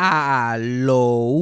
Aló.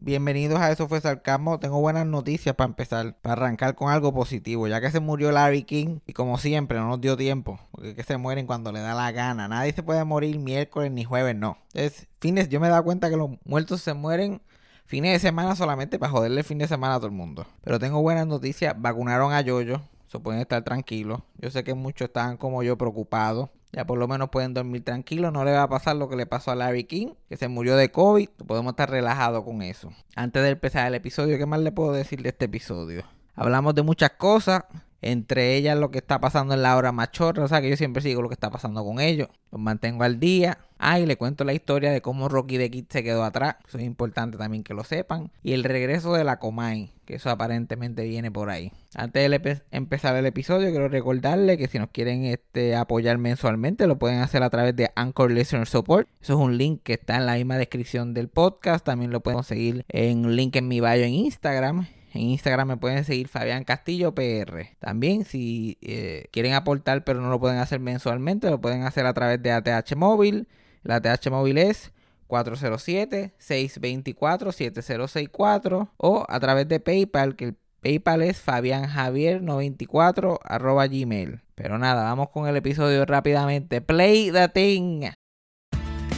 Bienvenidos a Eso fue Sarcasmo. Tengo buenas noticias para empezar, para arrancar con algo positivo, ya que se murió Larry King y como siempre no nos dio tiempo, porque que se mueren cuando le da la gana. Nadie se puede morir miércoles ni jueves, no. Entonces, fines, yo me he dado cuenta que los muertos se mueren fines de semana solamente para joderle el fin de semana a todo el mundo. Pero tengo buenas noticias, vacunaron a Yoyo, se pueden estar tranquilos. Yo sé que muchos están como yo preocupados. Ya por lo menos pueden dormir tranquilos. No le va a pasar lo que le pasó a Larry King, que se murió de COVID. Podemos estar relajados con eso. Antes de empezar el episodio, ¿qué más le puedo decir de este episodio? Hablamos de muchas cosas. Entre ellas lo que está pasando en la hora machorra. O sea que yo siempre sigo lo que está pasando con ellos. Los mantengo al día. Ah, y le cuento la historia de cómo Rocky de Kid se quedó atrás. Eso es importante también que lo sepan. Y el regreso de la Comay. Que eso aparentemente viene por ahí. Antes de empezar el episodio, quiero recordarle que si nos quieren este, apoyar mensualmente, lo pueden hacer a través de Anchor Listener Support. Eso es un link que está en la misma descripción del podcast. También lo pueden seguir en un link en mi bio en Instagram. En Instagram me pueden seguir Fabián Castillo PR. También si eh, quieren aportar pero no lo pueden hacer mensualmente, lo pueden hacer a través de ATH Móvil. La ATH Móvil es 407-624-7064 o a través de PayPal, que el PayPal es fabianjavier94 arroba gmail. Pero nada, vamos con el episodio rápidamente. Play the thing.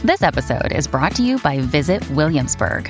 This episode is brought to you by Visit Williamsburg.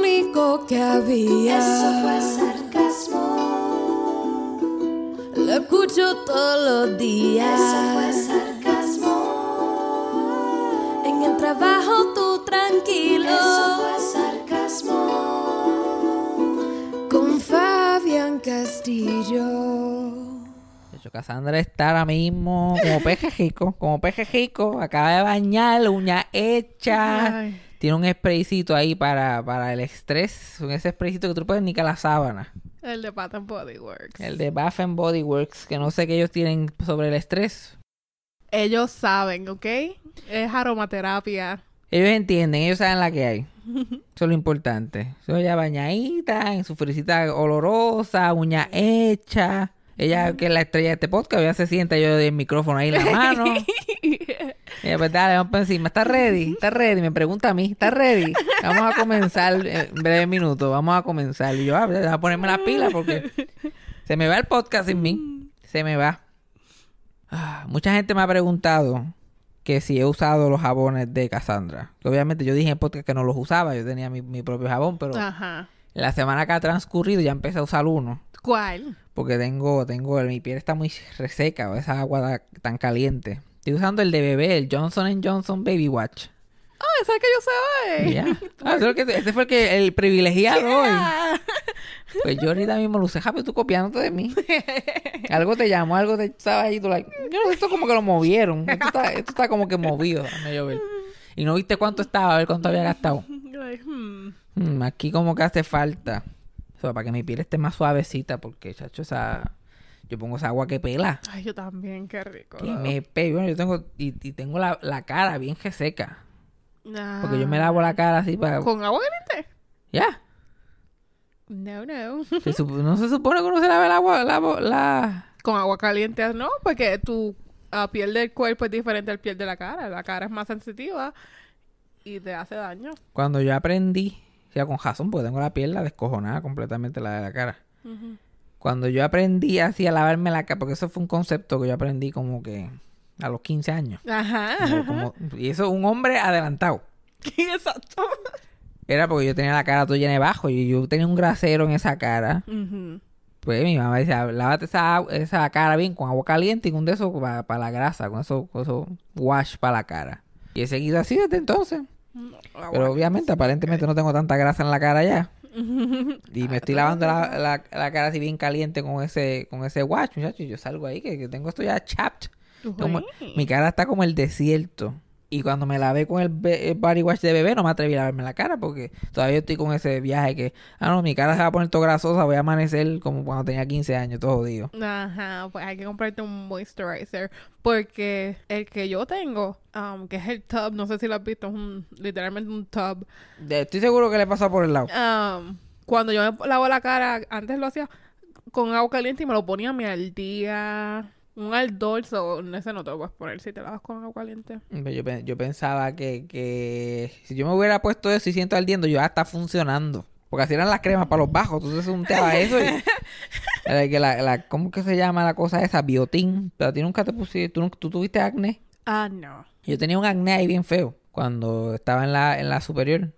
único que había. Eso fue sarcasmo. Lo escucho todos los días. Eso fue sarcasmo. En el trabajo tú tranquilo. Eso fue sarcasmo. Con Fabián Castillo. De hecho, Cassandra está ahora mismo como pejejico, como pejejico, acaba de bañar, uña hecha. Ay. Tiene un spraycito ahí para, para el estrés. Ese spraycito que tú puedes ni que la sábana. El de Bath and Body Works. El de Bath and Body Works, que no sé qué ellos tienen sobre el estrés. Ellos saben, ¿ok? Es aromaterapia. Ellos entienden, ellos saben la que hay. Eso es lo importante. Eso ella bañadita, en su frisita olorosa, uña hecha. Ella, que es la estrella de este podcast, ya se sienta yo del micrófono ahí en la mano. Ella, pues dale, vamos para encima. ¿Estás ready? ¿Estás ready? Me pregunta a mí. ¿Estás ready? Vamos a comenzar en breve minuto. Vamos a comenzar. Y yo, ah, voy a ponerme la pila porque se me va el podcast sin mí. Se me va. Ah, mucha gente me ha preguntado que si he usado los jabones de Cassandra. Obviamente yo dije en el podcast que no los usaba. Yo tenía mi, mi propio jabón, pero Ajá. la semana que ha transcurrido ya empecé a usar uno. ¿Cuál? Porque tengo, tengo, mi piel está muy reseca, esa agua tan caliente. Estoy usando el de bebé, el Johnson Johnson Baby Watch. Ah, ese es el que yo sé. Ya. Ah, ese, fue el que- el privilegiado hoy. Pues yo ahorita mismo lo usé, Javi, tú copiándote de mí. Algo te llamó, algo te estaba ahí, tú like, yo no sé, esto como que lo movieron. Esto está, esto está como que movido, ver. Y no viste cuánto estaba, a ver cuánto había gastado. Hmm. Mm, aquí como que hace falta. O sea, para que mi piel esté más suavecita, porque, chacho, esa... Yo pongo esa agua que pela. Ay, yo también, qué rico. Que me pe... Bueno, yo tengo... Y, y tengo la, la cara bien seca. Ah. Porque yo me lavo la cara así para... ¿Con agua caliente? Ya. No, no. Se no se supone que uno se lave el agua, la, la... Con agua caliente no, porque tu ah, piel del cuerpo es diferente al piel de la cara. La cara es más sensitiva y te hace daño. Cuando yo aprendí, ya con Jason, porque tengo la piel la descojonada completamente la de la cara. Cuando yo aprendí así a lavarme la cara, porque eso fue un concepto que yo aprendí como que a los 15 años. Ajá. Como- como- y eso, un hombre adelantado. Exacto. Era porque yo tenía la cara toda llena de bajo y yo tenía un grasero en esa cara. Pues mi mamá decía, lávate esa, esa cara bien con agua caliente y con de eso para la grasa, con eso, con eso wash para la cara. Y he seguido así desde entonces. Pero obviamente, aparentemente no tengo tanta grasa en la cara ya. Y me estoy lavando la, la- la cara así bien caliente con ese, con ese wash, muchachos. Y yo salgo ahí que, que tengo esto ya chapped. Como- mi cara está como el desierto. Y cuando me lavé con el, el body wash de bebé, no me atreví a lavarme la cara porque todavía estoy con ese viaje que, ah, no, mi cara se va a poner todo grasosa, voy a amanecer como cuando tenía 15 años, todo jodido. Ajá, pues hay que comprarte un moisturizer. Porque el que yo tengo, um, que es el tub, no sé si lo has visto, es un, literalmente un tub. De- Estoy seguro que le pasa por el lado. Um, cuando yo me lavo la cara, antes lo hacía con agua caliente y me lo ponía a mi al día. Un aldol, so, ese no te lo puedes poner si te lavas con agua caliente. Yo, pe- yo pensaba que, que si yo me hubiera puesto eso y siento ardiendo, yo ya está funcionando. Porque así eran las cremas para los bajos. Entonces unteabas eso y... Que la, la- ¿Cómo que se llama la cosa esa? Biotín. Pero a ti nunca te pusiste... ¿Tú, tú tuviste acné? Ah, no. Yo tenía un acné ahí bien feo cuando estaba en la, en la superior.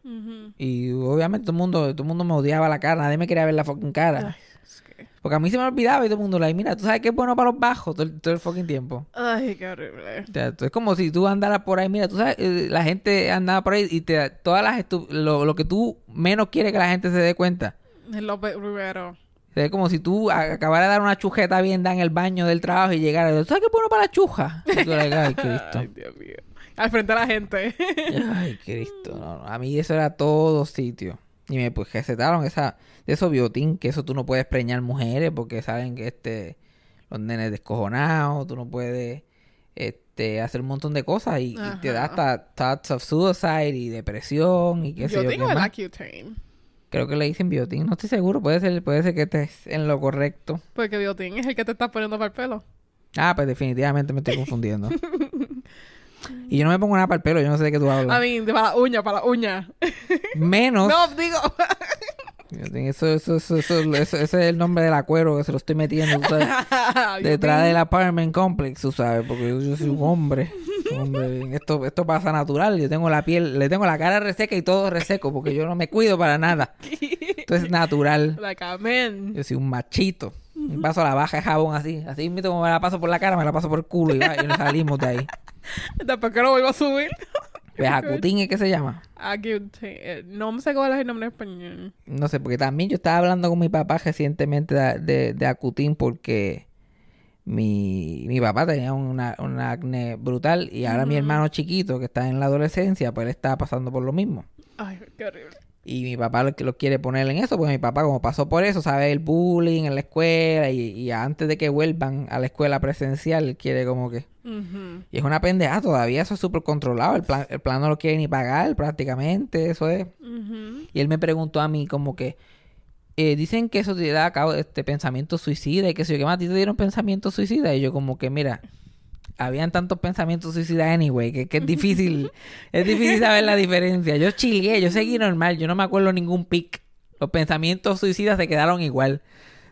Y obviamente todo el mundo todo el mundo me odiaba la cara. Nadie me quería ver la fucking cara. Es que- Porque a mí se me olvidaba y todo el mundo like, mira, tú sabes que es bueno para los bajos todo el, todo el fucking tiempo. Ay, qué horrible. O sea, es como si tú andaras por ahí, mira, tú sabes, eh, la gente andaba por ahí y te todas las lo, lo que tú menos quieres que la gente se dé cuenta. Es lo pe- primero. O sea, Es como si tú a- acabaras de dar una chujeta bien en el baño del trabajo y llegaras, ¿tú sabes qué es bueno para la chuja? Y tú like, ay, Cristo. Ay, Dios mío. Al frente de la gente. Ay, Cristo. No, no. A mí eso era todo sitio. Y me pues recetaron esa, de esos biotín, que eso tú no puedes preñar mujeres porque saben que este, los nenes descojonados, tú no puedes este, hacer un montón de cosas y, y te da hasta thoughts of suicide y depresión y qué sé yo qué más. Accutane. Creo que le dicen biotín, no estoy seguro, puede ser, puede ser que estés en lo correcto. Porque Biotin es el que te estás poniendo para el pelo. Ah, pues definitivamente me estoy confundiendo. y yo no me pongo nada para el pelo, yo no sé de qué tú hablas. A mí, para la uña, para la uña. Menos. no, digo. Eso, eso, eso, ese es el nombre del acuerdo que se lo estoy metiendo sabes, detrás del apartment complex, tú sabes, porque yo, yo soy un hombre. hombre. Esto, esto pasa natural. Yo tengo la piel, le tengo la cara reseca y todo reseco, porque yo no me cuido para nada. Esto es natural. like. Yo soy un machito. Me paso la baja de jabón así. Así mismo como me la paso por la cara, me la paso por el culo y, va, y nos salimos de ahí. Que lo vuelvo a subir. Pues Acutín es que se llama. Eh, No sé cuál es el nombre en español. No sé, porque también yo estaba hablando con mi papá recientemente de, de, de Acutín porque mi, mi papá tenía una, un acné brutal y ahora mi hermano chiquito que está en la adolescencia, pues él está pasando por lo mismo. Ay, qué horrible. Y mi papá lo, que lo quiere poner en eso, porque mi papá como pasó por eso, sabe el bullying en la escuela y, y antes de que vuelvan a la escuela presencial, él quiere como que... Ujú. Y es una pendeja, todavía eso es súper controlado, el plan, el plan no lo quiere ni pagar prácticamente, eso es... Ujú. Y él me preguntó a mí como que eh, dicen que eso te da a cabo este pensamiento suicida y que si yo que más a ti te dieron pensamiento suicida y yo como que mira habían tantos pensamientos suicidas anyway que, que es difícil es difícil saber la diferencia. Yo chilleé yo seguí normal yo no me acuerdo ningún pic. Los pensamientos suicidas se quedaron igual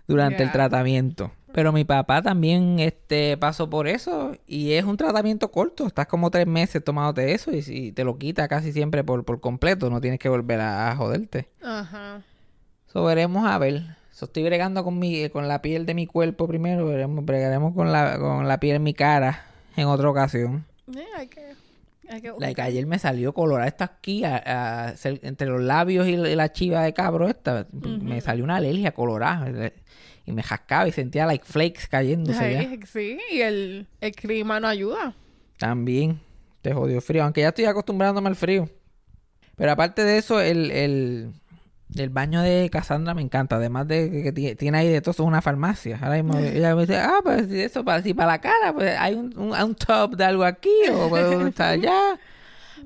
durante el tratamiento. Pero mi papá también este pasó por eso y es un tratamiento corto. Estás como tres meses tomándote eso y, si te lo quita casi siempre por, por completo no tienes que volver a- a joderte. Ajá. So, veremos a ver. So, estoy bregando con mi, con la piel de mi cuerpo primero. Veremos, bregaremos con la, con la piel en mi cara en otra ocasión. Hay que... Hay que Like, ayer me salió colorada esta aquí, a- a- cer- entre los labios y la, chiva de cabro esta. Me salió una alergia colorada. eh, Y me jascaba y sentía like flakes cayéndose ya. Sí, y el, el clima no ayuda. También te jodió frío, aunque ya estoy acostumbrándome al frío. Pero aparte de eso, el, el, el baño de Cassandra me encanta. Además de que, que ti- tiene ahí de todo, es una farmacia. Ahora mismo ella me dice, ah, pues eso para, si para la cara, pues hay un, un, un tub de algo aquí o estar allá.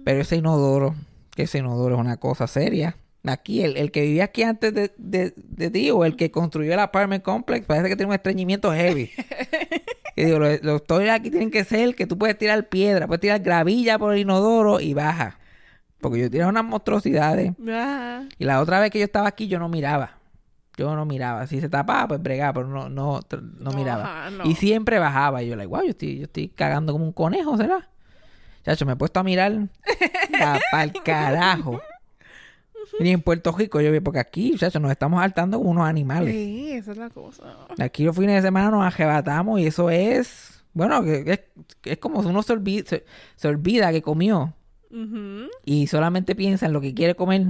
Pero ese inodoro, que ese inodoro es una cosa seria. Aquí, el, el que vivía aquí antes de, de, de ti o el que construyó el apartment complex, parece que tiene un estreñimiento heavy. Y digo, los, los toiles aquí tienen que ser que tú puedes tirar piedra, puedes tirar gravilla por el inodoro y baja. Porque yo tiraba unas monstruosidades. Ah, Y la otra vez que yo estaba aquí, yo no miraba. Yo no miraba. Si se tapaba, pues bregaba, pero no, no, no miraba. ajá, no. Y siempre bajaba. Y yo, like, wow, yo estoy, yo estoy cagando como un conejo, ¿será? Chacho, me he puesto a mirar para el carajo. Ni en Puerto Rico yo vi, porque aquí, chacho, nos estamos saltando como unos animales. sí, esa es la cosa. Aquí los fines de semana nos arrebatamos y eso es, bueno, es, es como si uno se olvida, se, se olvida que comió Y solamente piensa en lo que quiere comer,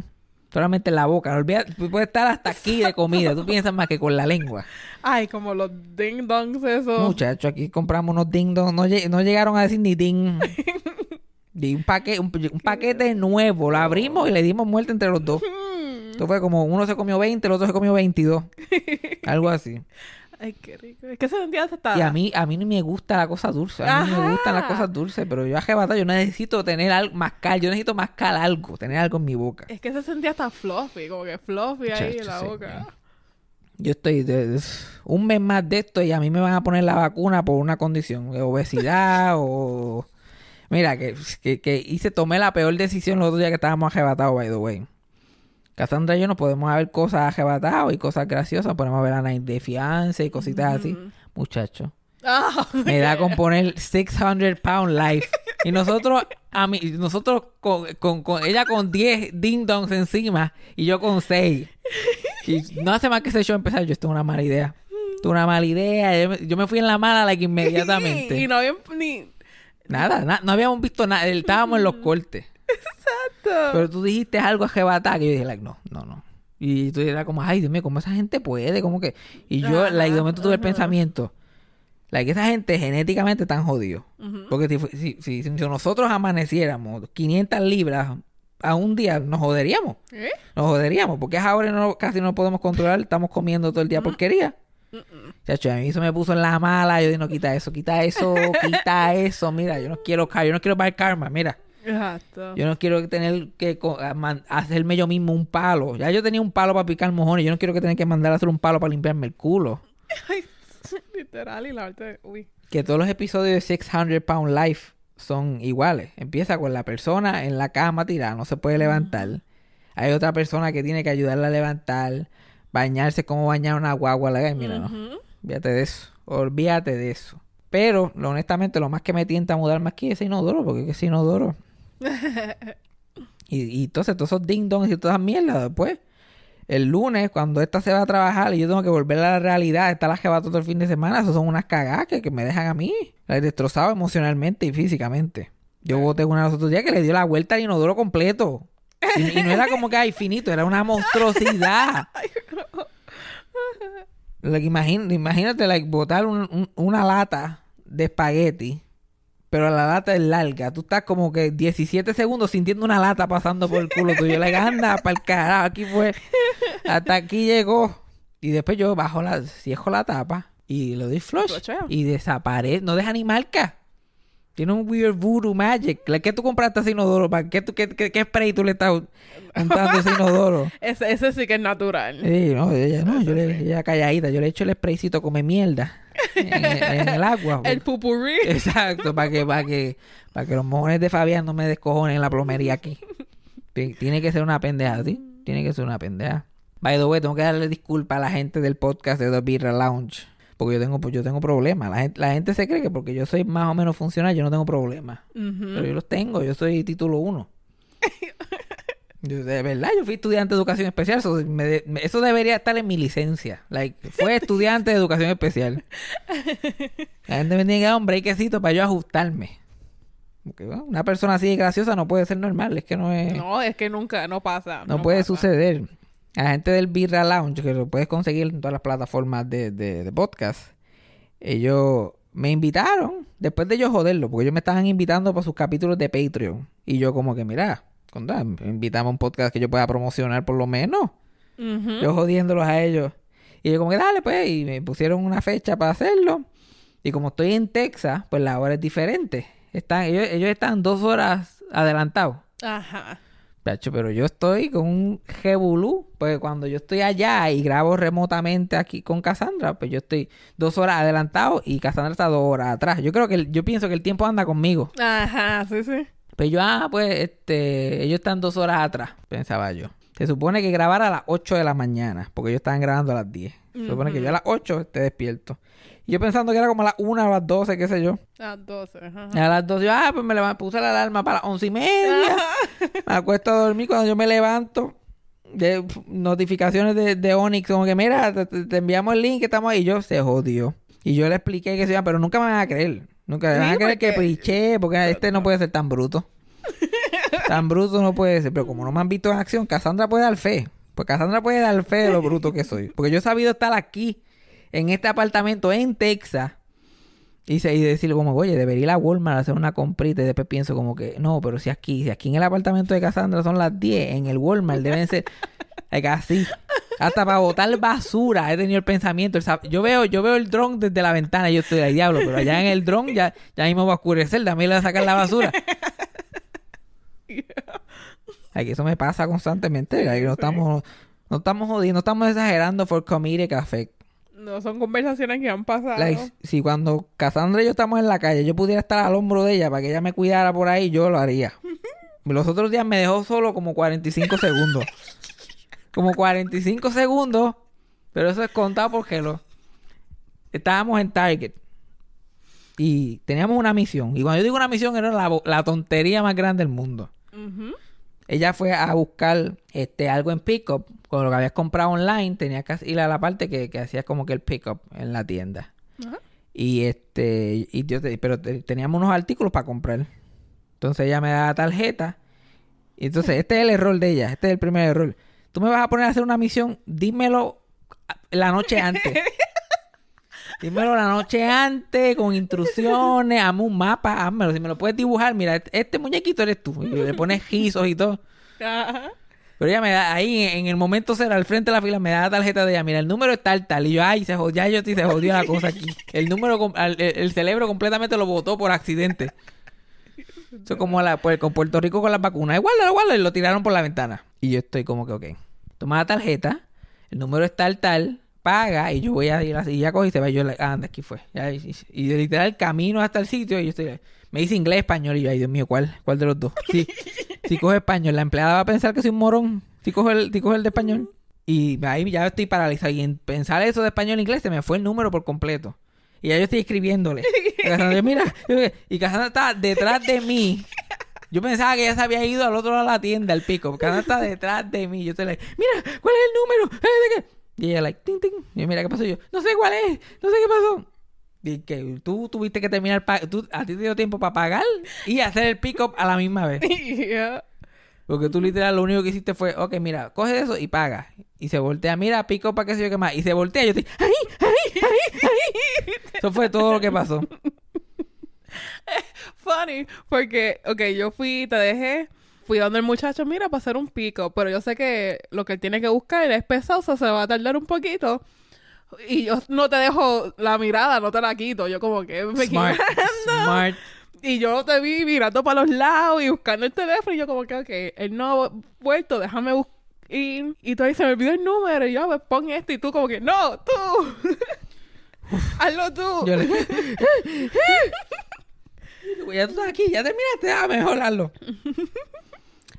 solamente en la boca. Olvida, tú puedes estar hasta aquí de comida, tú piensas más que con la lengua. Ay, como los ding dongs esos. Muchachos, aquí compramos unos ding dong, no, lle- no llegaron a decir ni ding. Un, paquete, un, un paquete nuevo, lo abrimos y le dimos muerte entre los dos. Esto fue como uno se comió 20, el otro se comió 22. Algo así. Ay, qué rico. Es que se está... Y a mí, a mí ni me gusta la cosa dulce. A mí no me Ajá. gustan las cosas dulces, pero yo arrebatado, yo necesito tener algo, mascar, yo necesito mascar algo, tener algo en mi boca. Es que se sentía hasta fluffy, como que fluffy ahí en la sí, boca. Yo estoy de- de- un mes más de esto y a mí me van a poner la vacuna por una condición, de obesidad o... Mira, que, que, que hice, tomé la peor decisión los otros días que estábamos arrebatados, by the way. Cassandra y yo nos podemos ver cosas arrebatadas y cosas graciosas, podemos ver a Night de fianza y cositas así. Muchacho. Ah, Me da con poner 600 pound life. Y nosotros, a mí, nosotros con, con, con- ella con 10 ding dongs encima y yo con 6. Y no hace más que ese show empezar. Yo, esto es una mala idea. Esto es una mala idea. Yo me, yo me fui en la mala, like, inmediatamente. y no había ni... Nada, na- no habíamos visto nada. Estábamos en los cortes. Pero tú dijiste algo arrebatado que yo dije, like, no, no, no. Y tú eras como, ay, Dios mío, ¿cómo esa gente puede? ¿Cómo que? Y yo, like, de momento tuve el pensamiento, like, esa gente genéticamente están jodidos. Porque si, si, si, nosotros amaneciéramos 500 libras a un día, nos joderíamos. ¿Eh? Nos joderíamos. Porque es ahora no, casi no podemos controlar, estamos comiendo todo el día porquería. Chacho, a mí eso me puso en la mala. Yo dije, no, quita eso, quita eso, quita eso. Mira, yo no quiero yo no quiero ver karma, mira. Exacto. Yo no quiero tener que hacerme yo mismo un palo. Ya yo tenía un palo para picar mojones. Yo no quiero que tener que mandar a hacer un palo para limpiarme el culo. Literal, y la verdad, uy. Que todos los episodios de 600 Pound Life son iguales. Empieza con la persona en la cama tirada, no se puede levantar. Hay otra persona que tiene que ayudarla a levantar, bañarse como bañar una guagua. La mira, no. Olvídate de eso. Olvídate de eso. Pero, honestamente, lo más que me tienta a mudarme aquí es ese inodoro, porque es ese inodoro. y, y entonces, todos esos ding dongs y todas esas mierdas, después, el lunes, cuando esta se va a trabajar y yo tengo que volver a la realidad, estar la jeva todo el fin de semana, eso son unas cagadas que, que me dejan a mí, la he destrozado emocionalmente y físicamente. Yo voté una de los otros días que le dio la vuelta al inodoro completo. Y, y no era como que ay finito, era una monstruosidad. Like, imagín- imagínate like, botar un- un- una lata de espagueti, pero la lata es larga. Tú estás como que 17 segundos sintiendo una lata pasando por el culo tuyo. La anda para el carajo. Aquí fue. Hasta aquí llegó. Y después yo bajo la, cierro la tapa y lo doy flush. Y desaparece. No deja ni marca. Tiene un weird voodoo magic. Que tú compraste ese inodoro, ¿para qué, tú- qué, qué- qué spray tú le estás untando a ese inodoro? Ese, ese sí que es natural. Sí, no, ella no, yo le, ella calladita, yo le echo el spraycito come mierda en, en el agua. El pupurrí. Exacto, para que, para que, para que los mojones de Fabián no me descojonen en la plomería aquí. Ti- Tiene que ser una pendeja, ¿sí? Tiene que ser una pendeja. By the way, tengo que darle disculpas a la gente del podcast de The Birra Lounge. Porque yo tengo, pues yo tengo problemas. La gente, la gente se cree que porque yo soy más o menos funcional, yo no tengo problemas. Pero yo los tengo, yo soy título uno. Yo, de verdad, yo fui estudiante de educación especial. Eso, me de- me- eso debería estar en mi licencia. Like, fue estudiante de educación especial. La gente me tiene que dar un breakcito para yo ajustarme. Porque, bueno, una persona así de graciosa no puede ser normal. Es que no es. No, es que nunca, no pasa. No, puede pasa. suceder. La gente del Birra Lounge, que lo puedes conseguir en todas las plataformas de, de, de podcast, ellos me invitaron, después de yo joderlo, porque ellos me estaban invitando para sus capítulos de Patreon. Y yo como que, mira, invitamos a un podcast que yo pueda promocionar por lo menos. Yo jodiéndolos a ellos. Y yo como que, dale pues, y me pusieron una fecha para hacerlo. Y como estoy en Texas, pues la hora es diferente. Están, ellos, ellos están dos horas adelantados. Ajá. Pacho, pero yo estoy con un jebulú, pues cuando yo estoy allá y grabo remotamente aquí con Cassandra, pues yo estoy dos horas adelantado y Cassandra está dos horas atrás. Yo creo que el- yo pienso que el tiempo anda conmigo. Ajá, sí, sí. Pues yo, ah, pues este, ellos están dos horas atrás, pensaba yo. Se supone que grabar a las 8 de la mañana, porque ellos estaban grabando a las 10. Se supone que yo a las 8 esté despierto. Y yo pensando que era como a las 1 o a las 12, qué sé yo. Las 12. Ajá. A las 12, yo, ah, pues me levanto, puse la alarma para las 11 y media. me acuesto a dormir cuando yo me levanto. De notificaciones de, de Onyx, como que mira, te, enviamos el link, estamos ahí. Y yo, se jodió. Y yo le expliqué que se iba, pero nunca me van a creer. Nunca me van a creer que piché, porque este no puede ser tan bruto. tan bruto no puede ser. Pero como no me han visto en acción, Cassandra puede dar fe. Pues Cassandra puede dar fe de lo bruto que soy. Porque yo he sabido estar aquí, en este apartamento en Texas. Y, se- y decirle como, oye, debería ir a Walmart a hacer una comprita. Y después pienso como que, no, pero si aquí, si aquí en el apartamento de Cassandra son las 10, en el Walmart deben ser así. Hasta para botar basura he tenido el pensamiento. el yo veo yo veo el dron desde la ventana yo estoy de diablo, pero allá en el dron ya, ya mismo va a oscurecer, dame ir a sacar la basura. Aquí eso me pasa constantemente. no estamos, no estamos jodiendo, no estamos exagerando for comedic effect. No son conversaciones que han pasado. Like, si cuando Cassandra y yo estamos en la calle, yo pudiera estar al hombro de ella para que ella me cuidara por ahí, yo lo haría. Los otros días me dejó solo como 45 segundos. Como 45 segundos, pero eso es contado porque lo... Estábamos en Target y teníamos una misión. Y cuando yo digo una misión, era la, la tontería más grande del mundo. Ella fue a buscar este algo en pickup con lo que habías comprado online. Tenía que ir a la parte que, que hacías como que el pickup en la tienda. Ajá. Y este, y yo te- pero te- teníamos unos artículos para comprar. Entonces ella me da la tarjeta. Y entonces este es el error de ella. Este es el primer error. Tú me vas a poner a hacer una misión, dímelo la noche antes. Dímelo la noche antes, con instrucciones, hazme un mapa, házmelo. Si me lo puedes dibujar, mira, este muñequito eres tú. Y le pones guisos y todo. Ajá. Pero ella me da, ahí en el momento cero, al frente de la fila, me da la tarjeta de ella. Mira, el número es tal, tal. Y yo, ay, se jodió, ya yo sí se jodió la cosa aquí. El número, el, el cerebro completamente lo botó por accidente. Eso es como la, pues, con Puerto Rico con las vacunas. Igual, igual, y lo tiraron por la ventana. Y yo estoy como que, ok. Toma la tarjeta, el número es tal, tal, paga, y yo voy a ir así. Y ya coge y se va. Y yo, like, ah, anda, aquí fue. Ya, y, y- y de literal camino hasta el sitio, y yo estoy, me dice inglés, español, y yo, ay, Dios mío, ¿cuál? ¿Cuál de los dos? Sí, si coge español, la empleada va a pensar que soy un morón. Si coge el, si coge el de español. Y ahí ya estoy paralizado. Y en pensar eso de español e inglés se me fue el número por completo. Y ya yo estoy escribiéndole. Y mira, y Cassandra está detrás de mí. Yo pensaba que ella se había ido al otro lado de la tienda, al pico. Porque Cassandra está detrás de mí. Yo estoy like, mira, ¿cuál es el número? Y ella like, ting, ting. Y mira, ¿qué pasó? Y yo, no sé cuál es, no sé qué pasó. Y que tú tuviste que terminar, tú, a ti te dio tiempo para pagar y hacer el pick-up a la misma vez. Yeah. Porque tú literal lo único que hiciste fue, ok, mira, coge eso y paga. Y se voltea, mira, pico para qué sé yo qué más. Y se voltea y yo estoy, ¡ay, ay, ay, ay! Eso fue todo lo que pasó. Funny, porque, ok, yo fui, te dejé, fui donde el muchacho, mira, para hacer un pico, pero yo sé que lo que él tiene que buscar es pesado, o sea, se va a tardar un poquito. Y yo no te dejo la mirada, no te la quito. Yo como que me Smart, quito. smart. Y yo te vi mirando para los lados y buscando el teléfono. Y yo como que, ok, él no ha vuelto, déjame buscar. Y, y tú ahí se me olvidó el número. Y yo, pues pon este. Y tú como que, no, tú. Hazlo tú. Yo le ya tú estás aquí, ya terminaste, ah, mejor hazlo.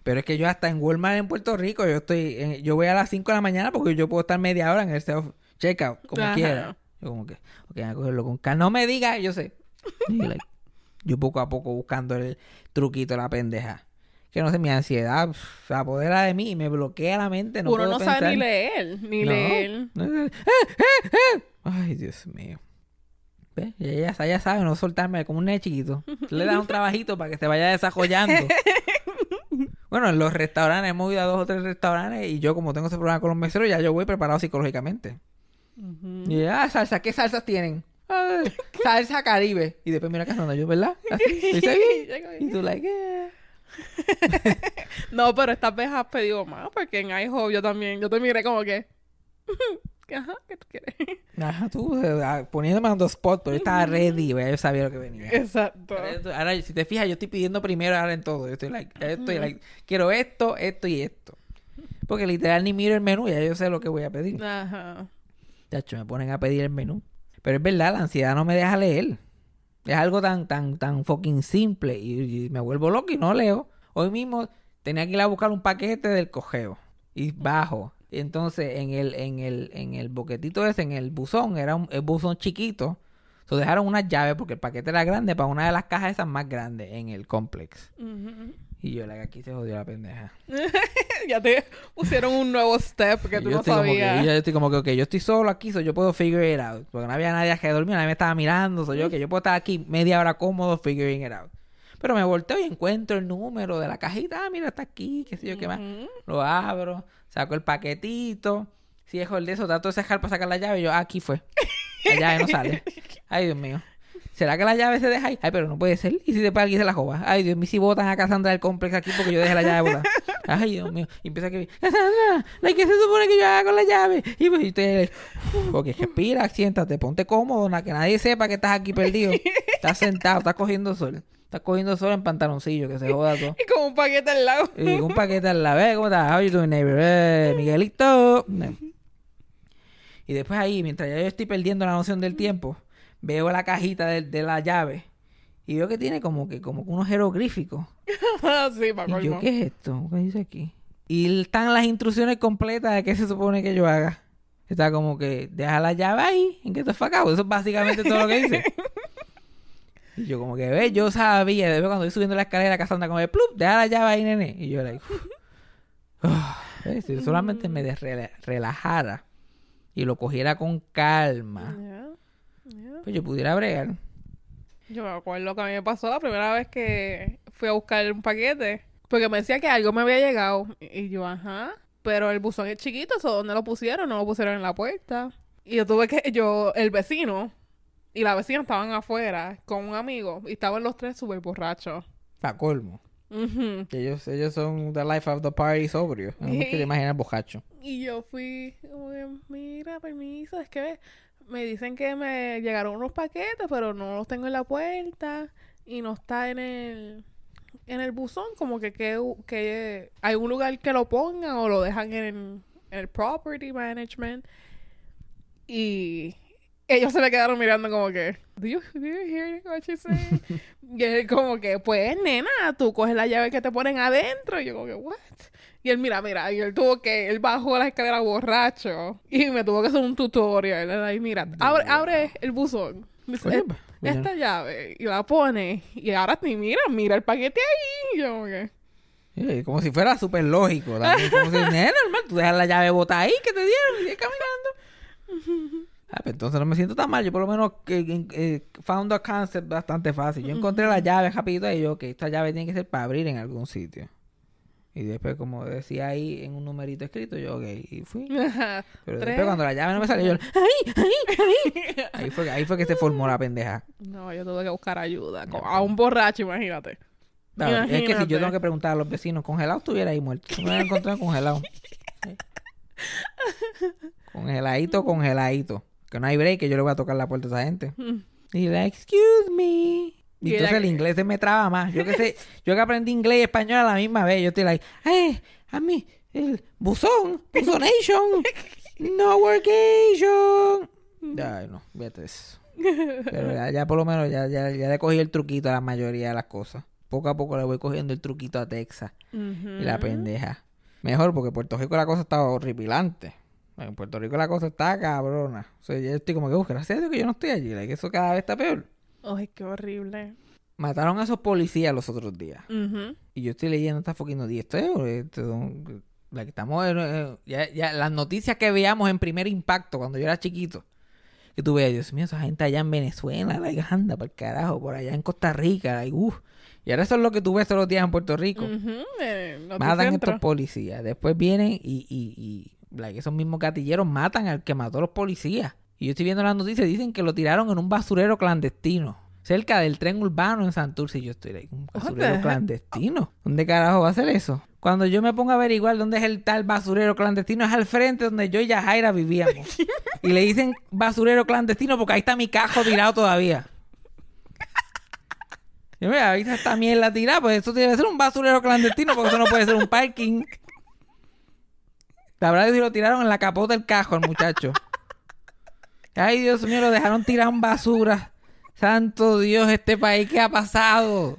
Pero es que yo hasta en Walmart en Puerto Rico, yo estoy, en- yo voy a las 5 de la mañana porque yo puedo estar media hora en el self checkout, como Ajá. quiera. Yo como que, ok, voy a cogerlo con calma. No me digas, yo sé. Y, like, yo poco a poco buscando el truquito, la pendeja. Que no sé, mi ansiedad se apodera de mí y me bloquea la mente. No Uno puedo no sabe ni pensar. leer, ni No. leer. No, no, eh, eh, eh. Ay, Dios mío. Ella, ella sabe no soltarme como un nene chiquito. Le das un trabajito para que se vaya desarrollando. bueno, en los restaurantes, hemos ido a dos o tres restaurantes y yo como tengo ese problema con los meseros, ya yo voy preparado psicológicamente. Y ah, salsa, ¿qué salsas tienen? "Ay, salsa caribe. Y después mira Cassandra, yo, ¿verdad? Y tú like, eh. No, pero esta vez has pedido más, porque en IHOP yo también, yo te miré como que, Ajá, ¿qué tú quieres? Ajá, tú eh, ah, poniéndome on the spot, pero yo estaba ready, güey, yo sabía lo que venía. Exacto. Ahora, si te fijas, yo estoy pidiendo primero ahora en todo. Yo estoy like, ya yo estoy like, quiero esto, esto y esto. Porque literal ni miro el menú, ya yo sé lo que voy a pedir. Ajá. Chacho, me ponen a pedir el menú. Pero es verdad, la ansiedad no me deja leer. Es algo tan, tan, tan fucking simple. Y, y me vuelvo loco y no leo. Hoy mismo tenía que ir a buscar un paquete del cogeo. Y bajo. Entonces en el, en el, en el boquetito ese, en el buzón, era un el buzón chiquito. So dejaron unas llaves porque el paquete era grande para una de las cajas esas más grandes en el complex. Y yo, like, aquí se jodió la pendeja. ya te pusieron un nuevo step que tú yo no que- sabías. yo estoy como que, ok, yo estoy solo aquí, so yo puedo figure it out. Porque no había nadie que dormir, nadie me estaba mirando, soy yo que yo puedo estar aquí media hora cómodo figuring it out. Pero me volteo y encuentro el número de la cajita, ah, mira, está aquí, qué sé yo qué más. Lo abro, saco el paquetito, si es el de eso, trato de sacar para sacar la llave, y yo, ah, aquí fue. La llave no sale. Ay, Dios mío. ¿Será que la llave se deja ahí? Ay, pero no puede ser. ¿Y si después alguien se la joba? Ay, Dios mío, si botan a Cassandra del complex aquí porque yo dejé la llave botada. Ay, Dios mío. Y empieza a que Cassandra, like, ¿qué se supone que yo haga con la llave? Y pues y estoy, ok, respira, siéntate, ponte cómodo, na- que nadie sepa que estás aquí perdido. Estás sentado, estás cogiendo sol. Estás cogiendo sol en pantaloncillo, que se joda todo. Y como un paquete al lado. Y un paquete al lado. ¿Cómo estás? How you doing, neighbor? Eh, Miguelito. Y después ahí, mientras ya yo estoy perdiendo la noción del tiempo, veo la cajita de, de la llave y veo que tiene como que como unos jeroglíficos. Sí, Y yo. ¿qué es esto? ¿Qué dice aquí? Y están las instrucciones completas de qué se supone que yo haga. Está como que deja la llave ahí, en que te facado. Eso es básicamente todo lo que dice. Y yo como que, ve, yo sabía, después cuando estoy subiendo la escalera, Cassandra como de, plup, deja la llave ahí, nene. Y yo, like, ¿ves? si solamente me relajara y lo cogiera con calma, Yeah, yeah. pues yo pudiera bregar. Yo me acuerdo que a mí me pasó la primera vez que fui a buscar un paquete. Porque me decía que algo me había llegado. Y yo, ajá. Pero el buzón es chiquito, ¿eso dónde lo pusieron? No lo pusieron en la puerta. Y yo tuve que, yo, el vecino y la vecina estaban afuera con un amigo. Y estaban los tres súper borrachos. Pa' colmo. Ellos, ellos son the life of the party sobrio. No me quiero imaginar bojacho. Y yo fui, mira, permiso, es que me dicen que me llegaron unos paquetes, pero no los tengo en la puerta y no está en el en el buzón, como que, que, que hay un lugar que lo pongan o lo dejan en el, en el property management. Y ellos se me quedaron mirando como que, do you, do you hear what she said? y él como que, pues, nena, tú coges la llave que te ponen adentro. Y yo como que, what? Y él, mira, mira, y él tuvo que, él bajó la escalera borracho y me tuvo que hacer un tutorial. Ahí, mira, abre, abre el buzón. Dice, Oye, "Eh, pues, pues esta llave. Y la pone. Y ahora ni mira, mira el paquete ahí. Y yo como que, como si fuera súper lógico. También, como si, "Eh, normal, tú dejas la llave botada ahí que te dieron y sigues caminando. Ah, pues entonces no me siento tan mal. Yo por lo menos que, eh, found a concept bastante fácil. Yo encontré la llave rapidito y yo, que esta llave tiene que ser para abrir en algún sitio. Y después, como decía ahí en un numerito escrito, yo, ok, y fui. Pero Tres. después cuando la llave no me salió, yo, ¡ay, ay, ay! Ahí fue, ahí fue que se formó la pendeja. No, yo tuve que buscar ayuda. co- A un borracho, imagínate. Es que si yo tengo que preguntar a los vecinos, congelado estuviera ahí muerto. Me hubiera encontrado congelado. Sí. Congeladito, congeladito. Que no hay break, que yo le voy a tocar la puerta a esa gente. Y le excuse me. Y Y entonces el inglés se me traba más. Yo que sé, yo que aprendí inglés y español a la misma vez. Yo estoy like, hey, a mí, el buzón, buzonation, no workation. Ay, no, vete eso. Pero ya, ya por lo menos ya, ya, ya le cogí el truquito a la mayoría de las cosas. Poco a poco le voy cogiendo el truquito a Texas y la pendeja. Mejor porque en Puerto Rico la cosa está horripilante. En Puerto Rico la cosa está cabrona. O sea, yo estoy como que, "Uh, gracias a Dios que yo no estoy allí. like, eso cada vez está peor. Ay, qué horrible. Mataron a esos policías los otros días. Y yo estoy leyendo esta fucking noticia. Like, estamos ya, ya las noticias que veíamos en primer impacto cuando yo era chiquito. Que tú veas, Dios mío, esa gente allá en Venezuela, like, anda para el carajo, por allá en Costa Rica, like, uf. Y ahora eso es lo que tú ves todos los días en Puerto Rico. Eh, Matan noticentro. estos policías. Después vienen y, y, y like, esos mismos gatilleros matan al que mató a los policías. Y yo estoy viendo las noticias, dicen que lo tiraron en un basurero clandestino. Cerca del tren urbano en Santurce. Y yo estoy like, un basurero clandestino. ¿Dónde carajo va a ser eso? Cuando yo me pongo a averiguar dónde es el tal basurero clandestino, es al frente donde yo y Yajaira vivíamos. y le dicen basurero clandestino porque ahí está mi cajo tirado todavía. Y mira, ahí está esta mierda tirada, pues esto debe ser un basurero clandestino porque eso no puede ser un parking. La verdad es que lo tiraron en la capota del cajo al muchacho. Ay, Dios mío, lo dejaron tirado en basura. Santo Dios, este país, ¿qué ha pasado?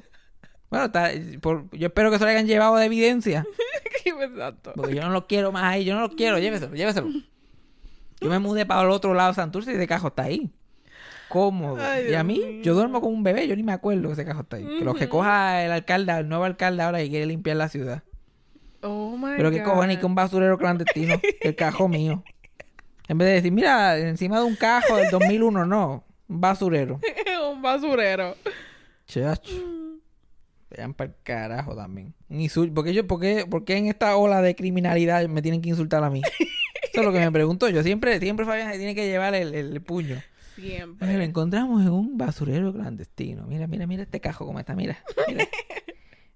Bueno, está- por- yo espero que se lo hayan llevado de evidencia. Exacto. Porque yo no lo quiero más ahí, yo no lo quiero, lléveselo, lléveselo. Yo me mudé para el otro lado de Santurce y ese cajo está ahí. Cómodo. Ay, y a mí, yo duermo con un bebé, yo ni me acuerdo que ese cajo está ahí. Que lo recoja el alcalde, el nuevo alcalde ahora que quiere limpiar la ciudad. Oh my Pero qué God. cojones que un basurero clandestino, el cajo mío. En vez de decir, mira, encima de un cajo del 2001, no, un basurero. un basurero. Chacho. Vean para el carajo también. Un insulto. ¿Por qué, yo, por, qué, por qué en esta ola de criminalidad me tienen que insultar a mí? Eso es lo que me pregunto yo. Siempre, siempre Fabián se tiene que llevar el, el puño. Siempre. Lo encontramos en un basurero clandestino. Mira, mira, mira este cajo como está. Mira, mira.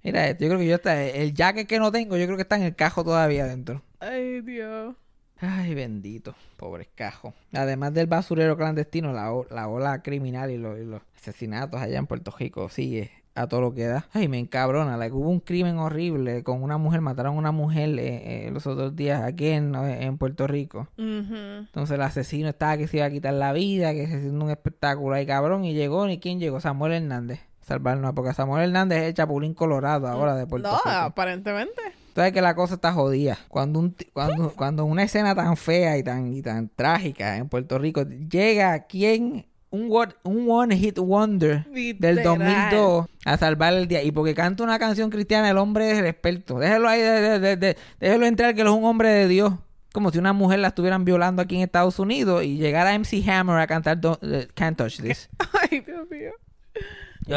Mira esto. Yo creo que yo está. El jacket que no tengo, yo creo que está en el cajo todavía adentro. Ay, Dios. Ay, bendito. Pobre cajo. Además del basurero clandestino, la, la ola criminal y, los- y los asesinatos allá en Puerto Rico sigue a todo lo que da. Ay, me encabrona. like, hubo un crimen horrible con una mujer. Mataron a una mujer eh, eh, los otros días aquí en, en Puerto Rico. Entonces el asesino estaba que se iba a quitar la vida, que se haciendo un espectáculo ahí cabrón. Y llegó, ¿ni quién llegó? Samuel Hernández. A Salvarnos, porque Samuel Hernández es el chapulín colorado ahora de Puerto No, Rico. aparentemente. Sabes que la cosa está jodida. Cuando, un, cuando, cuando una escena tan fea y tan, y tan trágica en Puerto Rico llega quien un, one- un one hit wonder del Literal. 2002 a salvar el día. Y porque canta una canción cristiana, el hombre es el experto. Déjelo ahí, de- de- de- de- déjelo entrar que él es un hombre de Dios. Como si una mujer la estuvieran violando aquí en Estados Unidos y llegara MC Hammer a cantar Don't- eh, Can't Touch This. Ay, Dios mío.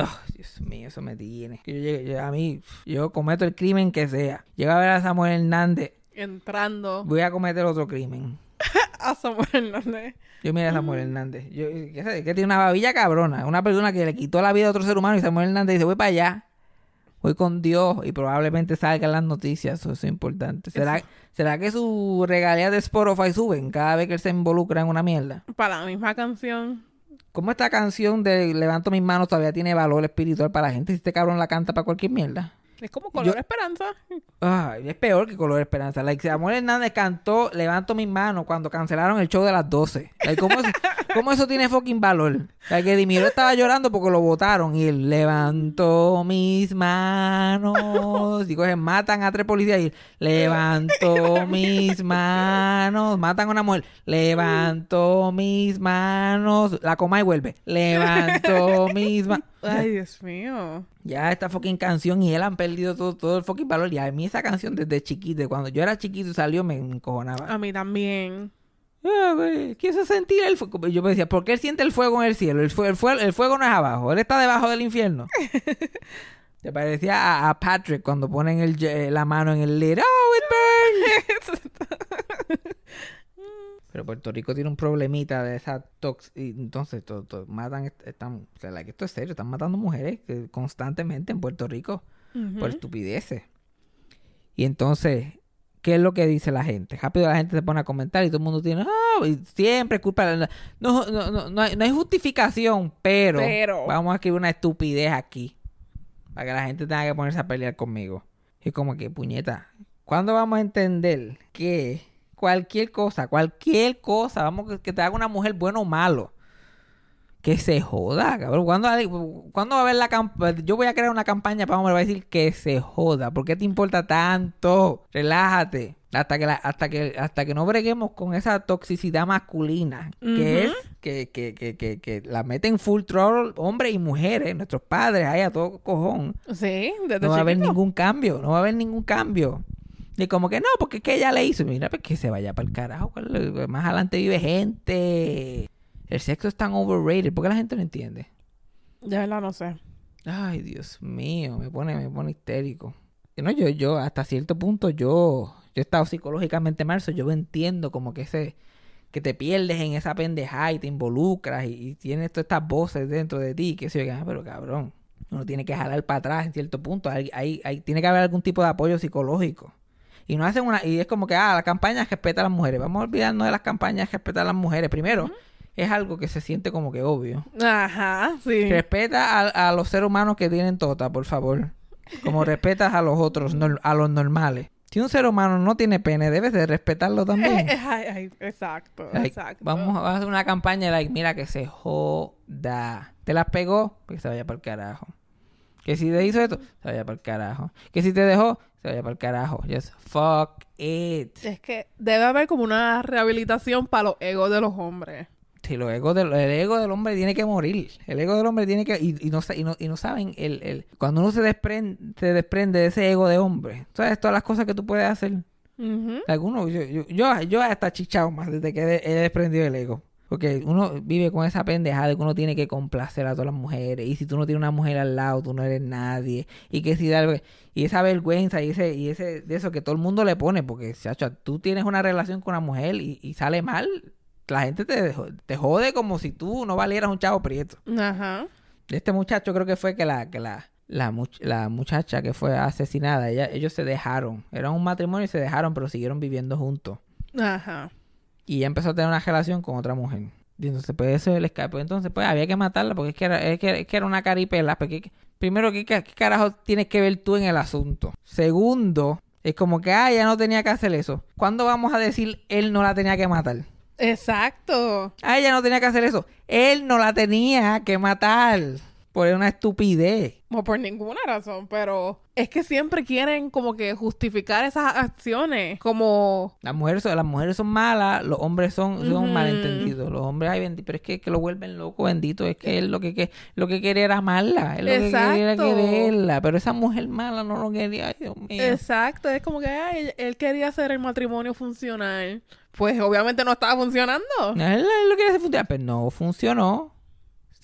Oh, Dios mío, eso me tiene. Yo, llegué- yo- a mí, yo cometo el crimen que sea. Llego a ver a Samuel Hernández Entrando voy a cometer otro crimen. a Samuel Hernández. Yo mira a Samuel Hernández. Yo, que, que tiene una babilla cabrona. Una persona que le quitó la vida a otro ser humano y Samuel Hernández dice, voy para allá. Voy con Dios y probablemente salgan las noticias. Eso, eso es importante. ¿Será, ¿Será que sus regalías de Spotify suben cada vez que él se involucra en una mierda? Para la misma canción. ¿Cómo esta canción de Levanto mis manos todavía tiene valor espiritual para la gente si este cabrón la canta para cualquier mierda? Es como color Yo- esperanza. Ay, es peor que Color Esperanza. Like, Samuel Hernández cantó Levanto mis manos cuando cancelaron el show de las 12. Like, ¿cómo, eso, cómo eso tiene fucking valor? Like, que Dimiro estaba llorando porque lo votaron y él levanto mis manos. Digo, se matan a tres policías y él, levanto mis manos. Matan a una mujer. Levanto mis manos. La coma y vuelve. Levanto mis manos. Ay, Dios mío. Ya esta fucking canción y él han perdido todo, todo el fucking valor. Y a mí esa canción desde chiquito, cuando yo era chiquito y salió, me encojonaba. A mí también. Quiso sentir el fuego. Yo me decía, ¿por qué él siente el fuego en el cielo? El, fue- el, el fuego no es abajo, él está debajo del infierno. Te parecía a, a Patrick cuando ponen el, la mano en el lid. ¡Oh, it burns! Pero Puerto Rico tiene un problemita de esa tox... Y entonces to- to- matan... est- Están, o sea, like, esto es serio. Están matando mujeres que constantemente en Puerto Rico por estupideces. Y entonces, ¿qué es lo que dice la gente? Rápido la gente se pone a comentar y todo el mundo tiene, ah, y siempre es culpa de la... No, no, no, no, hay, no hay justificación, pero, Pero. vamos a escribir una estupidez aquí. Para que la gente tenga que ponerse a pelear conmigo. Y como que, puñeta, ¿cuándo vamos a entender que cualquier cosa, cualquier cosa, vamos que, te haga una mujer bueno o malo? Que se joda, cabrón. ¿Cuándo, cuándo va a haber la campaña? Yo voy a crear una campaña para hombre, va a decir que se joda. ¿Por qué te importa tanto? Relájate. Hasta que, la- hasta que, hasta que no breguemos con esa toxicidad masculina, que es que, que, que, que, que la meten full troll hombres y mujeres, nuestros padres, ahí a todo cojón. Sí, desde No va a haber ningún cambio, no va a haber ningún cambio. Y como que no, porque es que ella le hizo. Mira, pues que se vaya para el carajo. ¿cuál- Más adelante vive gente. El sexo es tan overrated. ¿Por qué la gente no entiende? Ya verdad no sé. Ay, Dios mío, me pone, me pone histérico. No, yo, yo, hasta cierto punto, yo, yo he estado psicológicamente mal, so yo entiendo como que ese, que te pierdes en esa pendejada y te involucras y, y tienes todas estas voces dentro de ti, que se yo, ah, pero cabrón, Uno tiene que jalar para atrás en cierto punto. Hay, hay- hay- tiene que haber algún tipo de apoyo psicológico. Y no hacen una, y es como que, ah, la campaña respeta a las mujeres. Vamos a olvidarnos de las campañas respeta a las mujeres. Primero, es algo que se siente como que obvio. Ajá, sí. Respeta a, a los seres humanos que tienen tota, por favor. Como respetas a los otros, a los normales. Si un ser humano no tiene pene, debes de respetarlo también. Ay, ay, exacto, Like, exacto. Vamos a hacer una campaña, like, mira que se joda. Te las pegó, pues se vaya para el carajo. Que si te hizo esto, se vaya para el carajo. Que si te dejó, se vaya para el carajo. Just fuck it. Es que debe haber como una rehabilitación para los egos de los hombres. Si los egos del, el ego del hombre tiene que morir. El ego del hombre tiene que... Y, y no, y, no, y no saben, el, el, cuando uno se desprende, se desprende de ese ego de hombre, ¿sabes? Todas las cosas que tú puedes hacer. Algunos, yo, yo, yo, yo hasta chichado más desde que he, he desprendido el ego. Porque uno vive con esa pendeja de que uno tiene que complacer a todas las mujeres. Y si tú no tienes una mujer al lado, tú no eres nadie. Y que si da, y esa vergüenza y ese, y ese, de eso que todo el mundo le pone. Porque, chacho, tú tienes una relación con una mujer y, y sale mal. La gente te, te jode como si tú no valieras un chavo prieto. Ajá. Este muchacho creo que fue que la, que la, la, much- la muchacha que fue asesinada, ella, ellos se dejaron. Era un matrimonio y se dejaron, pero siguieron viviendo juntos. Ajá. Y ella empezó a tener una relación con otra mujer. Y entonces, pues eso es el escape. Entonces, pues había que matarla porque es que era, es que, es que era una caripela. Porque, primero, ¿qué, carajo tienes que ver tú en el asunto? Segundo, es como que, ah, ella no tenía que hacer eso. ¿Cuándo vamos a decir él no la tenía que matar? Exacto. Ah, ella no tenía que hacer eso. Él no la tenía que matar. Por una estupidez. No por ninguna razón, pero es que siempre quieren como que justificar esas acciones como Las mujeres, son, las mujeres son malas, los hombres son, son malentendidos. Los hombres, ay, bendi- pero es que, que lo vuelven loco, bendito. Es que él lo que, que- lo que quería era amarla. Él lo que quería era quererla. Pero esa mujer mala no lo quería. Ay, Dios mío. Exacto, es como que ay, él quería hacer el matrimonio funcional. Pues obviamente no estaba funcionando. Él, él lo quería hacer funcionar, pero no funcionó.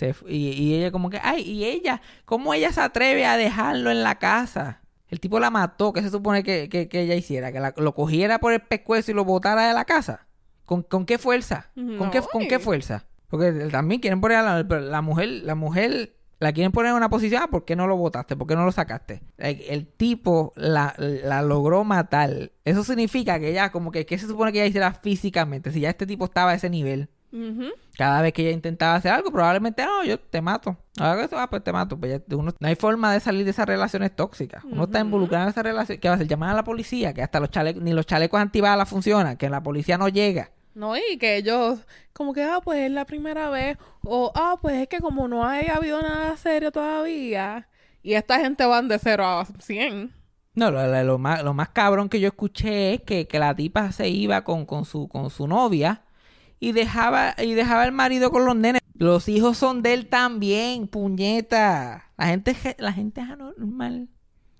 Se y, y ella como que, ay, y ella, ¿cómo ella se atreve a dejarlo en la casa? El tipo la mató, ¿qué se supone que, que- que ella hiciera? ¿Que la- lo cogiera por el pescuezo y lo botara de la casa? ¿Con, con qué fuerza? ¿Con, No, qué, ¿Con qué fuerza? Porque también quieren poner a la, la mujer, la mujer la quieren poner en una posición, ah, ¿por qué no lo votaste? ¿Por qué no lo sacaste? Like, el tipo la, la logró matar. Eso significa que ella, como que, ¿qué se supone que ella hiciera físicamente? Si ya este tipo estaba a ese nivel. Cada vez que ella intentaba hacer algo, probablemente, no, yo te mato. Hago eso, ah, pues te mato. Pues ya uno- no hay forma de salir de esas relaciones tóxicas. Uno está involucrado en esas relaciones. ¿Qué va a hacer? Llamar a la policía, que hasta los chalecos, ni los chalecos antibalas funcionan, que la policía no llega. No, y que ellos, como que, ah, pues es la primera vez, o, ah, pues es que como no haya habido nada serio todavía, y esta gente van de 0 a 100. No, lo, lo- lo más, lo más cabrón que yo escuché es que, que la tipa se iba con, con, su, con su novia y dejaba, y dejaba el marido con los nenes. Los hijos son de él también, puñeta. La gente, la gente es anormal.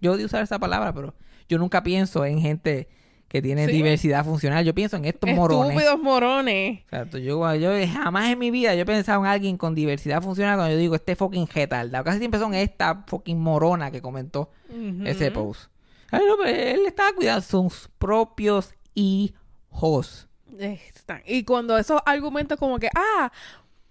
Yo odio usar esa palabra, pero yo nunca pienso en gente que tiene Sí. diversidad funcional. Yo pienso en estos morones. Estúpidos morones. Exacto, yo, yo jamás en mi vida yo he pensado en alguien con diversidad funcional cuando yo digo este fucking retardado. Casi siempre son esta fucking morona que comentó ese post. Ay, no, pero él estaba cuidando sus propios hijos. Están- Y cuando esos argumentos como que, ah,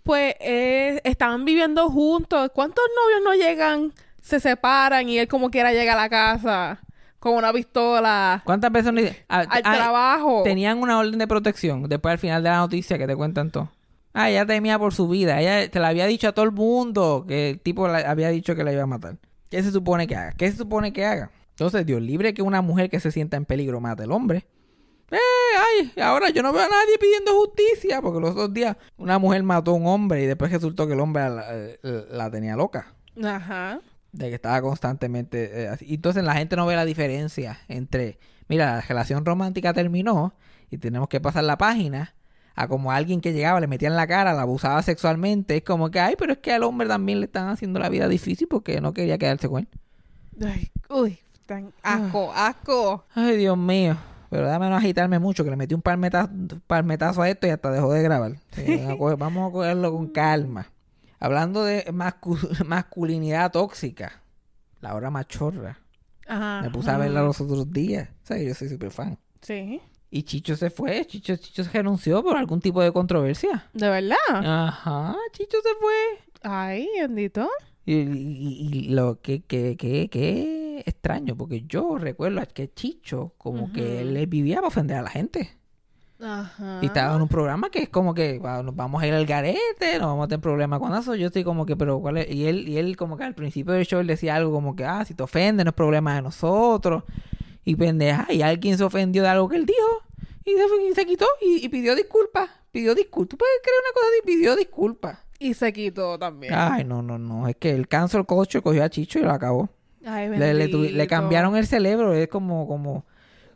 pues eh, estaban viviendo juntos, ¿cuántos novios no llegan, se separan y él como quiera llega a la casa con una pistola ¿Cuántas veces no dice- ah, al ah, trabajo? Tenían una orden de protección después al final de la noticia que te cuentan todo. Ah, ella temía por su vida. Ella te la había dicho a todo el mundo que el tipo le había dicho que la iba a matar. ¿Qué se supone que haga? ¿Qué se supone que haga? Entonces, Dios libre que una mujer que se sienta en peligro mate al hombre. ¡Eh! ¡Ay! Ahora yo no veo a nadie pidiendo justicia. Porque los dos días una mujer mató a un hombre y después resultó que el hombre la, la- la tenía loca. Ajá. De que estaba constantemente eh, así. Y Entonces la gente no ve la diferencia entre, mira, la relación romántica terminó y tenemos que pasar la página a como alguien que llegaba, le metía en la cara, la abusaba sexualmente. Es como que, ay, pero es que al hombre también le están haciendo la vida difícil porque no quería quedarse con él. Ay, uy, tan asco, asco. Ay, Dios mío. Pero dame no agitarme mucho, que le metí un palmetazo, palmetazo a esto y hasta dejó de grabar. Sí, vamos a coger- vamos a cogerlo con calma. Hablando de mascu- masculinidad tóxica, la hora machorra. Ajá. Me puse a verla los otros días. O sea, que yo soy súper fan. Sí. Y Chicho se fue. Chicho, Chicho se renunció por algún tipo de controversia. ¿De verdad? Ajá, Chicho se fue. Ay, bendito. Y, y- y lo que, que, que, que extraño, porque yo recuerdo que Chicho, como que él vivía para ofender a la gente. Ajá. Y estaba en un programa que es como que "Wow, nos vamos a ir al garete, no vamos a tener problemas con eso. Yo estoy como que, pero ¿cuál es? Y él, y él como que al principio del show él decía algo como que, ah, si te ofende no es problema de nosotros. Y pendeja, y alguien se ofendió de algo que él dijo. Y se, y se quitó y, y pidió disculpas. Pidió disculpas. ¿Tú puedes creer una cosa así? Pidió disculpas. Y se quitó también. Ay, no, no, no. Es que el cancel culture cogió a Chicho y lo acabó. Ay, Le, le, le cambiaron el cerebro, es como, como,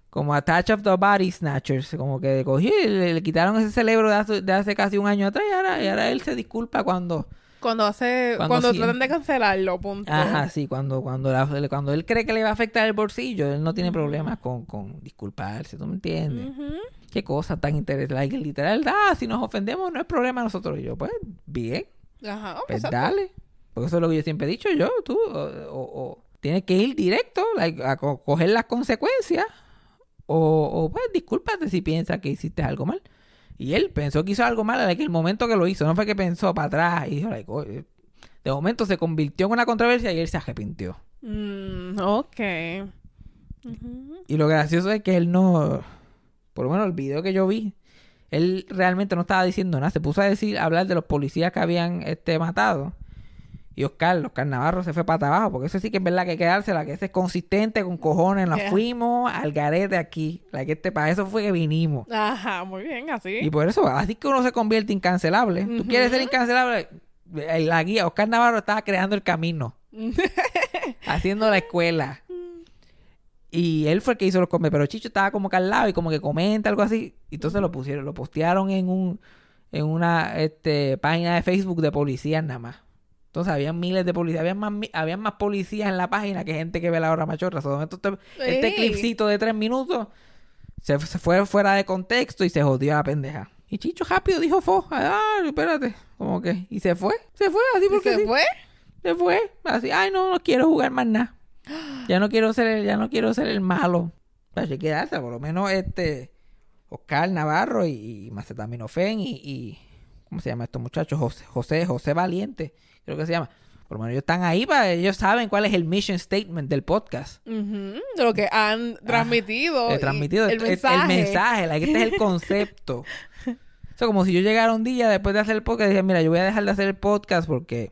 como a Touch of the Body Snatchers, como que cogió y le, le quitaron ese cerebro de hace, de hace casi un año atrás y ahora, y ahora él se disculpa cuando, Cuando hace... Cuando Cuando, sí- tratan de cancelarlo, punto. ajá, sí, cuando, cuando, la- cuando él cree que le va a afectar el bolsillo, él no tiene problemas con, con disculparse, ¿tú me entiendes? Ujú. Qué cosa tan interesante, like, literal, ah, si nos ofendemos no es problema nosotros, y yo, pues, bien, Ajá, pues dale. Porque eso es lo que yo siempre he dicho yo, tú, o, o- o tienes que ir directo, like, a co- coger las consecuencias, o, o, pues discúlpate si piensas que hiciste algo mal. Y él pensó que hizo algo mal en el momento que lo hizo, no fue que pensó para atrás y dijo, like, "Oh, eh". de momento se convirtió en una controversia y él se arrepintió. Mm, ok. Y lo gracioso es que él no, por lo menos el video que yo vi, él realmente no estaba diciendo nada. Se puso a decir, a hablar de los policías que habían este, matado. Y Oscar, Oscar Navarro se fue para abajo, porque eso sí que es verdad que hay que dársela, que ese es consistente con cojones. Nos Yeah. fuimos al garete aquí. La que este, para eso fue que vinimos. Ajá, muy bien, así. Y por eso, así que uno se convierte incancelable. Tú quieres ser incancelable. Eh, La guía, Oscar Navarro estaba creando el camino. haciendo la escuela. Y él fue el que hizo los comentarios. Pero Chicho estaba como que al lado y como que comenta algo así. Y entonces lo pusieron, lo postearon en un en una este, página de Facebook de policías nada más. Entonces habían miles de policías, habían más, habían más policías en la página que gente que ve la hora machorra. Esto- este, este clipcito de tres minutos se, se fue fuera de contexto y se jodió a la pendeja. Y Chicho rápido dijo, fo, ah, espérate, como que, y se fue, se fue, así ¿Y porque se sí. fue? Se fue. Así, ay, no, no quiero jugar más nada. Ya no quiero ser el, ya no quiero ser el malo. Hay que quedarse, por lo menos este Oscar Navarro y, y Macetaminofen y, y ¿cómo se llama estos muchachos? José, José, José Valiente, creo que se llama. Por lo menos ellos están ahí para, ellos saben cuál es el mission statement del podcast. De lo que han transmitido. Ah, transmitido el, mensaje. el mensaje, like, este es el concepto. Eso como si yo llegara un día después de hacer el podcast y dije, mira, yo voy a dejar de hacer el podcast porque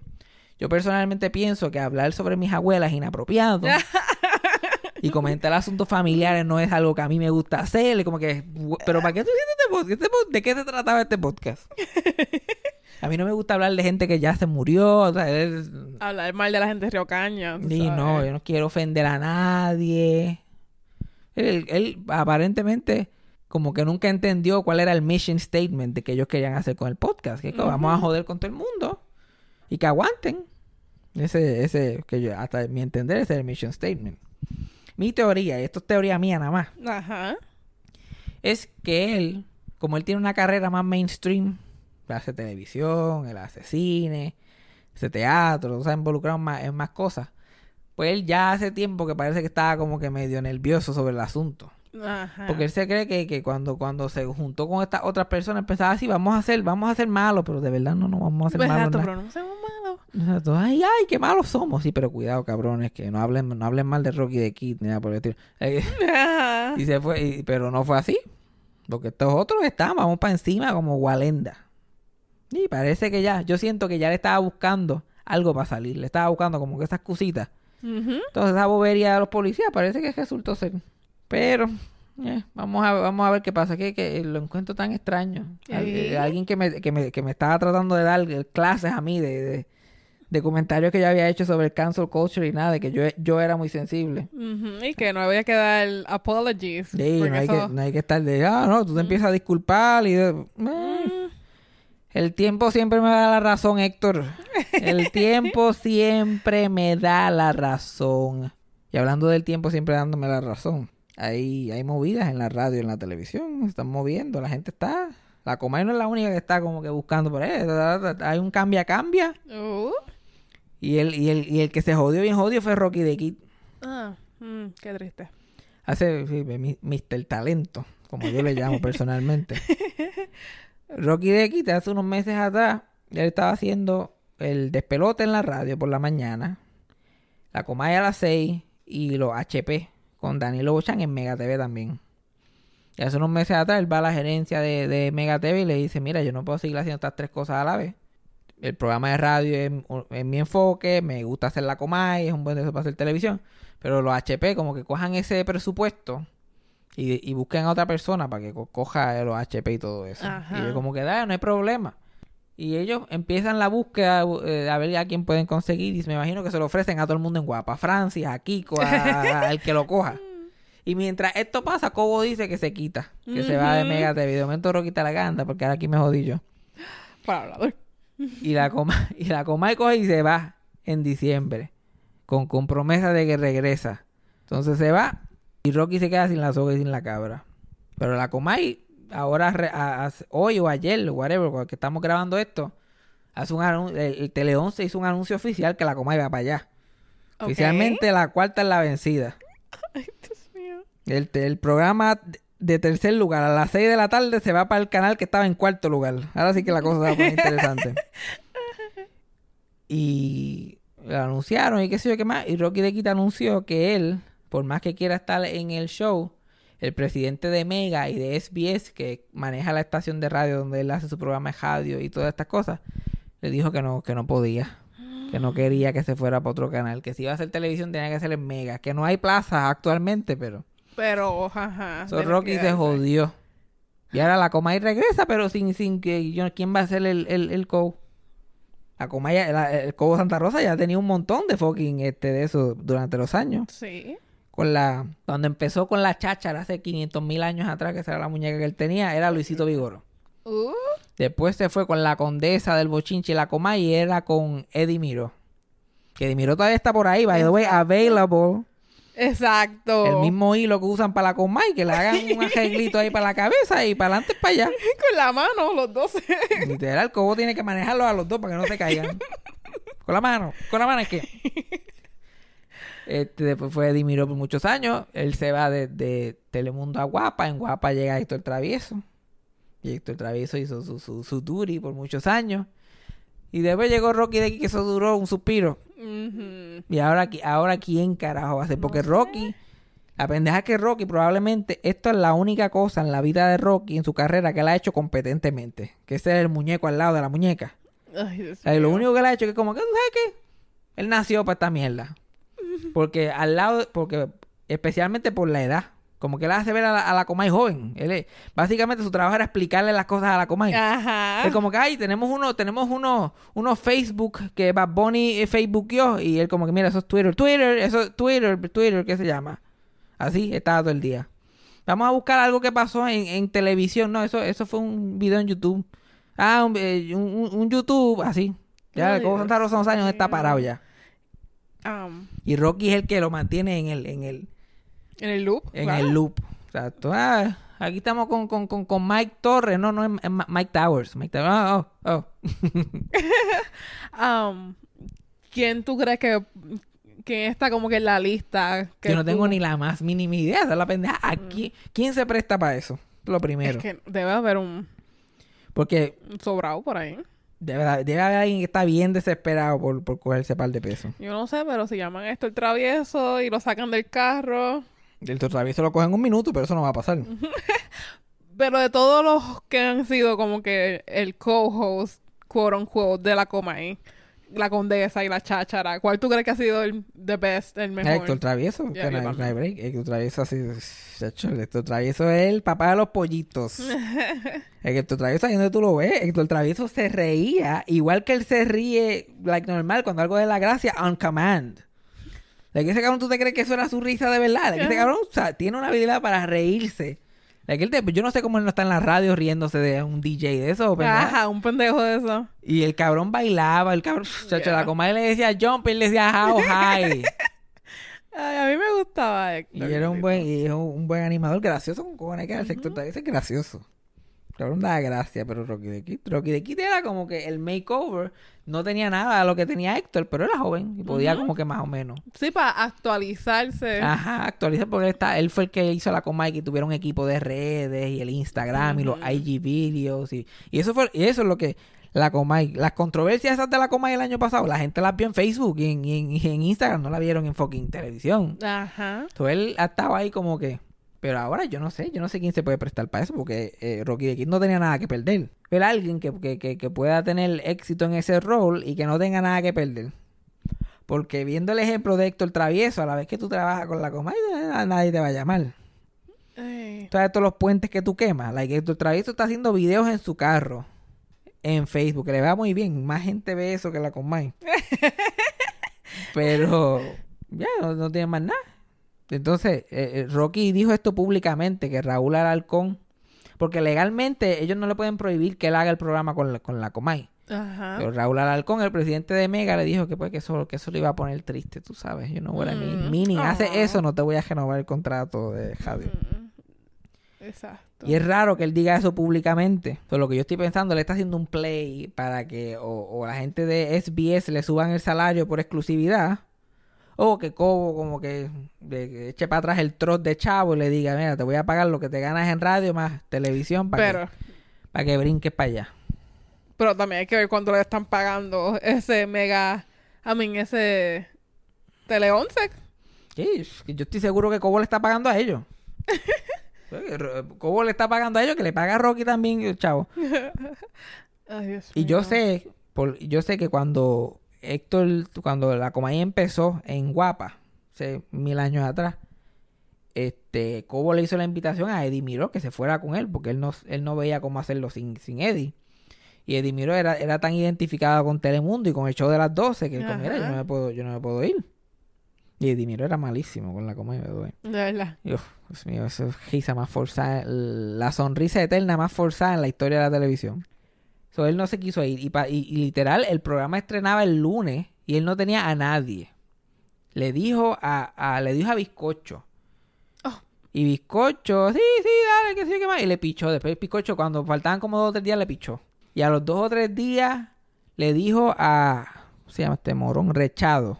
yo personalmente pienso que hablar sobre mis abuelas es inapropiado. y comentar asuntos familiares no es algo que a mí me gusta hacer. Como que, pero ¿para qué tú hiciste este podcast? Este ¿De qué se trataba este podcast? A mí no me gusta hablar de gente que ya se murió. O sea, es- Hablar mal de la gente de Río Caña. Sí, no, yo no quiero ofender a nadie. Él, él aparentemente como que nunca entendió cuál era el mission statement de que ellos querían hacer con el podcast. Que, que vamos a joder con todo el mundo y que aguanten. Ese, ese, que yo, hasta mi entender, ese es el mission statement. Mi teoría, y esto es teoría mía nada más, Ajá. es que él, como él tiene una carrera más mainstream, hace televisión, él hace cine, hace teatro, o sea, involucrado en más, en más cosas. Pues él ya hace tiempo que parece que estaba como que medio nervioso sobre el asunto. Ajá. Porque él se cree que, que cuando, cuando se juntó con estas otras personas pensaba así, vamos a hacer, vamos a ser malos, pero de verdad no, no vamos a ser Pues, malos. Exacto, pero no seamos malos. Exacto. Ay, ay, qué malos somos. Sí, pero cuidado, cabrones, que no hablen, no hablen mal de Rocky de Kid, ni nada por el estilo. Eh, y se fue, y- pero no fue así. Porque estos otros están, vamos para encima como Walenda. Y parece que ya, yo siento que ya le estaba buscando algo para salir. Le estaba buscando como que esas cositas. Entonces esa bobería de los policías parece que resultó ser. Pero, eh, vamos, a, vamos a ver qué pasa. Que, que lo encuentro tan extraño. Al- eh, alguien que me, que, me, que me estaba tratando de dar clases a mí de, de, de comentarios que yo había hecho sobre el cancel culture y nada, de que yo, yo era muy sensible. Y que no había que dar apologies. Sí, no hay, eso- que, no hay que estar de, ah, no, tú te empiezas a disculpar y... de- eh. El tiempo siempre me da la razón, Héctor. El tiempo siempre me da la razón. Y hablando del tiempo siempre dándome la razón. Hay, hay movidas en la radio en la televisión. Se están moviendo. La gente está... La Comay no es la única que está como que buscando por ahí. Hay un cambia-cambia. Uh, Y el, y, el, y el que se jodió bien jodido fue Rocky de Kid. ah, mm, qué triste. Hace sí, Mr. Talento, como yo le llamo personalmente. Rocky de Kid hace unos meses atrás, él estaba haciendo el despelote en la radio por la mañana, la Comay a las 6 y los HP con Danilo Bochan en Mega TV también. Y hace unos meses atrás él va a la gerencia de, de Mega TV y le dice, mira, yo no puedo seguir haciendo estas tres cosas a la vez. El programa de radio es, es mi enfoque, me gusta hacer la Comay, es un buen deseo para hacer televisión. Pero los HP como que cojan ese presupuesto y, y busquen a otra persona para que co- coja los HP y todo eso. Ajá. Y yo como que, "Ah, no hay problema. Y ellos empiezan la búsqueda eh, a ver a quién pueden conseguir. Y me imagino que se lo ofrecen a todo el mundo en Guapa. A Francis, a Kiko, al que lo coja. Y mientras esto pasa, Cobo dice que se quita. Que se va de. Mega TV. De momento Rocky te la ganda porque ahora aquí me jodí yo. Para hablador. Y la coma, y la coma coge y se va en diciembre. Con, con promesa de que regresa. Entonces se va. Y Rocky se queda sin la soga y sin la cabra. Pero la Comay, ahora, a- a- hoy o ayer, whatever, que estamos grabando esto, hace un anun- el, el Tele 11 hizo un anuncio oficial que la Comay va para allá. Ok. Oficialmente la cuarta es la vencida. Ay, Dios mío. El, el programa de tercer lugar a las 6 de la tarde se va para el canal que estaba en cuarto lugar. Ahora sí que la cosa se va a poner interesante. Y lo anunciaron y qué sé yo qué más. Y Rocky de Quita anunció que él, por más que quiera estar en el show, el presidente de Mega y de SBS, que maneja la estación de radio donde él hace su programa de radio y todas estas cosas, le dijo que no, que no podía. Que no quería que se fuera para otro canal. Que si iba a hacer televisión tenía que hacer en Mega. Que no hay plazas actualmente, pero... Pero, ajá. So, Rocky se jodió. Y ahora la Comay regresa, pero sin, sin que yo, ¿quién va a ser el, el, el co? La Comay, la- el Cobo Santa Rosa ya tenía un montón de fucking este de eso durante los años. Sí. Con la, cuando empezó con la cháchara hace 500 mil años atrás, que esa era la muñeca que él tenía, era Luisito Vigoro. Uh, Después se fue con la condesa del bochinche y la Comay y era con Eddie Miro. Que Eddie Miro todavía está por ahí, by the way, available. exacto. El mismo hilo que usan para la Comay, que le hagan un arreglito ahí para la cabeza y para adelante y para allá. Con la mano, los dos. Literal, el cobo tiene que manejarlos a los dos para que no se caigan. Con la mano. Con la mano es que. Este, después fue Dimiro por muchos años. Él se va de, de Telemundo a Guapa. En Guapa llega Héctor Travieso. Y Héctor Travieso hizo su, su, su duty por muchos años. Y después llegó Rocky de aquí, que eso duró un suspiro. Y ahora, qui- ahora ¿quién carajo va a ser? Porque Rocky, la pendeja es que Rocky probablemente esto es la única cosa en la vida de Rocky, en su carrera, que él ha hecho competentemente. Que ese es el muñeco al lado de la muñeca. Ay, Dios O sea, lo único que él ha hecho es que como que, ¿tú ¿sabes qué? Él nació para esta mierda. Porque al lado, porque especialmente por la edad. Como que él hace ver a la, a la Comay joven. Él es- básicamente su trabajo era explicarle las cosas a la Comay. Ajá. Es como que, ay, tenemos uno, tenemos uno, unos Facebook que Bad Bunny eh, Facebookió y él como que, mira, eso es Twitter, Twitter, eso es Twitter, Twitter, ¿qué se llama? Así estaba todo el día. Vamos a buscar algo que pasó en, en televisión. No, eso, eso fue un video en YouTube. Ah, un, eh, un- YouTube, así. Ya, como Santa Rosa unos años está parado ya. Um, Y Rocky es el que lo mantiene en el, en el, en el loop. en el loop. O sea, tú, ah, aquí estamos con, con, con, con Mike Torres. No, no, es Mike Towers. Mike Towers. Ah, oh, oh. Um, ¿Quién tú crees que quién está como que en la lista? Que Yo no tengo tú- ni la más mínima idea. Es la pendeja. Aquí, ¿Quién se presta para eso? Lo primero. Es que debe haber un, Porque un sobrado por ahí. Debe, debe haber alguien que está bien desesperado por, por cogerse par de pesos. Yo no sé, pero si llaman esto el travieso y lo sacan del carro. El travieso lo cogen en un minuto, pero eso no va a pasar. Pero de todos los que han sido como que el co-host, quote unquote, de la Comay, la condesa y la cháchara, ¿cuál tú crees que ha sido el the best, el mejor? Héctor Travieso, que no, no hay break. Héctor Travieso así, chacho, el Héctor Travieso es el papá de los pollitos. Héctor Travieso, ahí donde tú lo ves, Héctor Travieso se reía, igual que él se ríe, like normal, cuando algo de la gracia, on command. De que ese cabrón tú te crees que eso era su risa de verdad. De que ese cabrón o sea, tiene una habilidad para reírse. Él te- yo no sé cómo él no está en la radio riéndose de un DJ de eso. pendeja. Ajá, un pendejo de eso. Y el cabrón bailaba, el cabrón, chacho, la comadre le decía jump y él le decía how high. Ay, a mí me gustaba Y era un buen, y es un un buen animador, gracioso con cojones que era el sector. Ese es gracioso. Cabrón da gracia, pero Rocky de Kid. Rocky de Kid era como que el makeover no tenía nada de lo que tenía Héctor, pero era joven y podía como que más o menos. Sí, para actualizarse. Ajá, actualizar porque él, está, él fue el que hizo la Comay que tuviera un equipo de redes y el Instagram y los IG videos y, y eso fue y eso es lo que la Comay, las controversias esas de la Comay el año pasado, la gente las vio en Facebook y en, y en- y en Instagram, no la vieron en fucking televisión. Ajá. Entonces él estaba ahí como que. Pero ahora yo no sé, yo no sé quién se puede prestar para eso, porque eh, Rocky de Kid no tenía nada que perder. Ver a alguien que, que, que, que pueda tener éxito en ese rol y que no tenga nada que perder. Porque viendo el ejemplo de Héctor Travieso, a la vez que tú trabajas con la coma, nadie te va a llamar. Ay. Todos todos los puentes que tú quemas. Like, Héctor Travieso está haciendo videos en su carro. En Facebook. Que le va muy bien. Más gente ve eso que la Comay. Pero ya no, no tiene más nada. Entonces, eh, eh, Rocky dijo esto públicamente, que Raúl Alarcón, porque legalmente ellos no le pueden prohibir que él haga el programa con la, con la Comay. Ajá. Pero Raúl Alarcón, el presidente de Mega, le dijo que pues que eso, que eso le iba a poner triste, tú sabes. Yo no voy a Mm. Mini, Ah. hace eso, no te voy a renovar el contrato de radio. Exacto. Y es raro que él diga eso públicamente. Pero lo que yo estoy pensando, le está haciendo un play para que o, o la gente de SBS le suban el salario por exclusividad. O que Cobo como que, eche para atrás el trot de chavo y le diga, mira, te voy a pagar lo que te ganas en radio más televisión para, Pero, que, para que brinques para allá. pero también hay que ver cuánto le están pagando ese mega, I mean, ese Tele 11. Sí, yo estoy seguro que Cobo le está pagando a ellos. Cobo le está pagando a ellos, que le paga a Rocky también, chavo. Ay, Dios Y yo sé, por, yo sé que cuando Héctor, cuando la compañía empezó en Guapa, hace mil años atrás, este, Cobo le hizo la invitación a Eddie Miró que se fuera con él, porque él no, él no veía cómo hacerlo sin, sin Eddie. Y Eddie Miró era, era tan identificado con Telemundo y con el show de las 12 que él como, mira, yo no me puedo, yo no me puedo ir. Y Eddie Miró era malísimo con la comedia. De verdad. Y, uf, Dios mío, esa risa más forzada, la sonrisa eterna más forzada en la historia de la televisión. So, él no se quiso ir. Y, pa- y- y literal, el programa estrenaba el lunes y él no tenía a nadie. Le dijo a, a- le dijo a Bizcocho. Oh. Y Bizcocho, sí, sí, dale, que sí, que más. Y le pichó. Después Bizcocho, cuando faltaban como dos o tres días, le pichó. Y a los dos o tres días, le dijo a, ¿cómo se llama este morón? Rechado.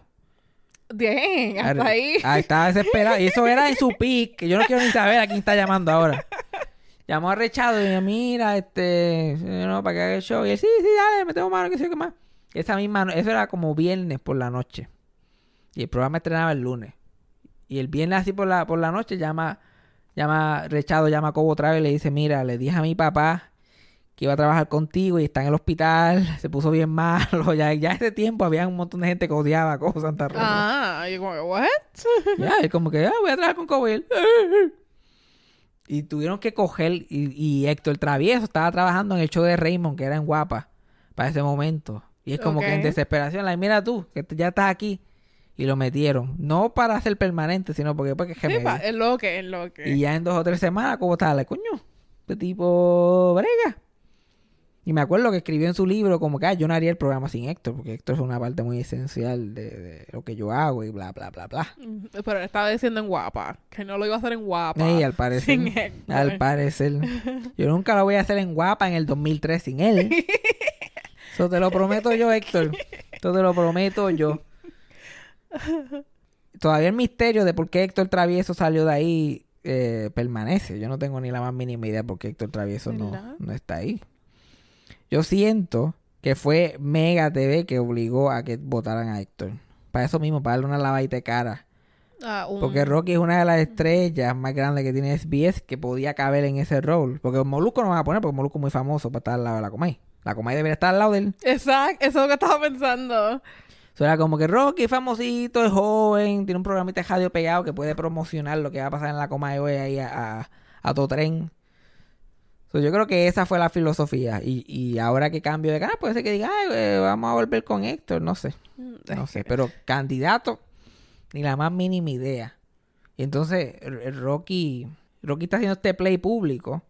Bien, hasta ahí. Ah, estaba desesperado. Y eso era en su pick, que yo no quiero ni saber a quién está llamando ahora. Llamó a Rechado y dijo, mira, este, no, para que haga el show. Y él, sí, sí, dale, me tengo mano, que sé qué más. Esa misma, eso era como viernes por la noche. Y el programa estrenaba el lunes. Y el viernes así por la, por la noche llama, llama, Rechado llama a Cobo otra vez y le dice, mira, le dije a mi papá que iba a trabajar contigo y está en el hospital, se puso bien malo. Ya, ya ese tiempo había un montón de gente que odiaba a Cobo Santa Rosa. Ah, y como, ¿what? Ya, él como que, ah, voy a trabajar con Cobo. Y, él, y tuvieron que coger, y, y Héctor Travieso estaba trabajando en el show de Raymond, que era en Guapa, para ese momento. Y es como que en desesperación, like, mira tú, que ya estás aquí. Y lo metieron. No para hacer permanente, sino porque, porque es que Sí, me- pa, es lo que, es lo que. Y ya en dos o tres semanas, ¿cómo estaba? Le coño, este tipo brega. Y me acuerdo que escribió en su libro como que ah, yo no haría el programa sin Héctor, porque Héctor es una parte muy esencial de, de lo que yo hago y bla, bla, bla, bla. Pero él estaba diciendo en guapa, que no lo iba a hacer en guapa. Ey, al parecer. Sin Héctor. Al parecer. Yo nunca lo voy a hacer en guapa en el 2003 sin él. Eso te lo prometo yo, Héctor. Eso te lo prometo yo. Todavía el misterio de por qué Héctor Travieso salió de ahí eh, permanece. Yo no tengo ni la más mínima idea por qué Héctor Travieso no, no está ahí. Yo siento que fue Mega TV que obligó a que votaran a Héctor. Para eso mismo, para darle una lavadita de cara. Ah, un- Porque Rocky es una de las estrellas más grandes que tiene SBS que podía caber en ese rol. Porque Molusco no van a poner porque Molusco es muy famoso para estar al lado de la Comay. La Comay debería estar al lado de él. Exacto, eso es lo que estaba pensando. Eso era como que Rocky es famosito, es joven, tiene un programita de radio pegado que puede promocionar lo que va a pasar en la Comay hoy ahí a, a, a todo tren. So, yo creo que esa fue la filosofía. Y, y ahora que cambio de canal, puede ser que diga, "Ay, eh, vamos a volver con Héctor. No sé. No sé. Pero candidato, ni la más mínima idea. Y entonces, Rocky, Rocky está haciendo este play público.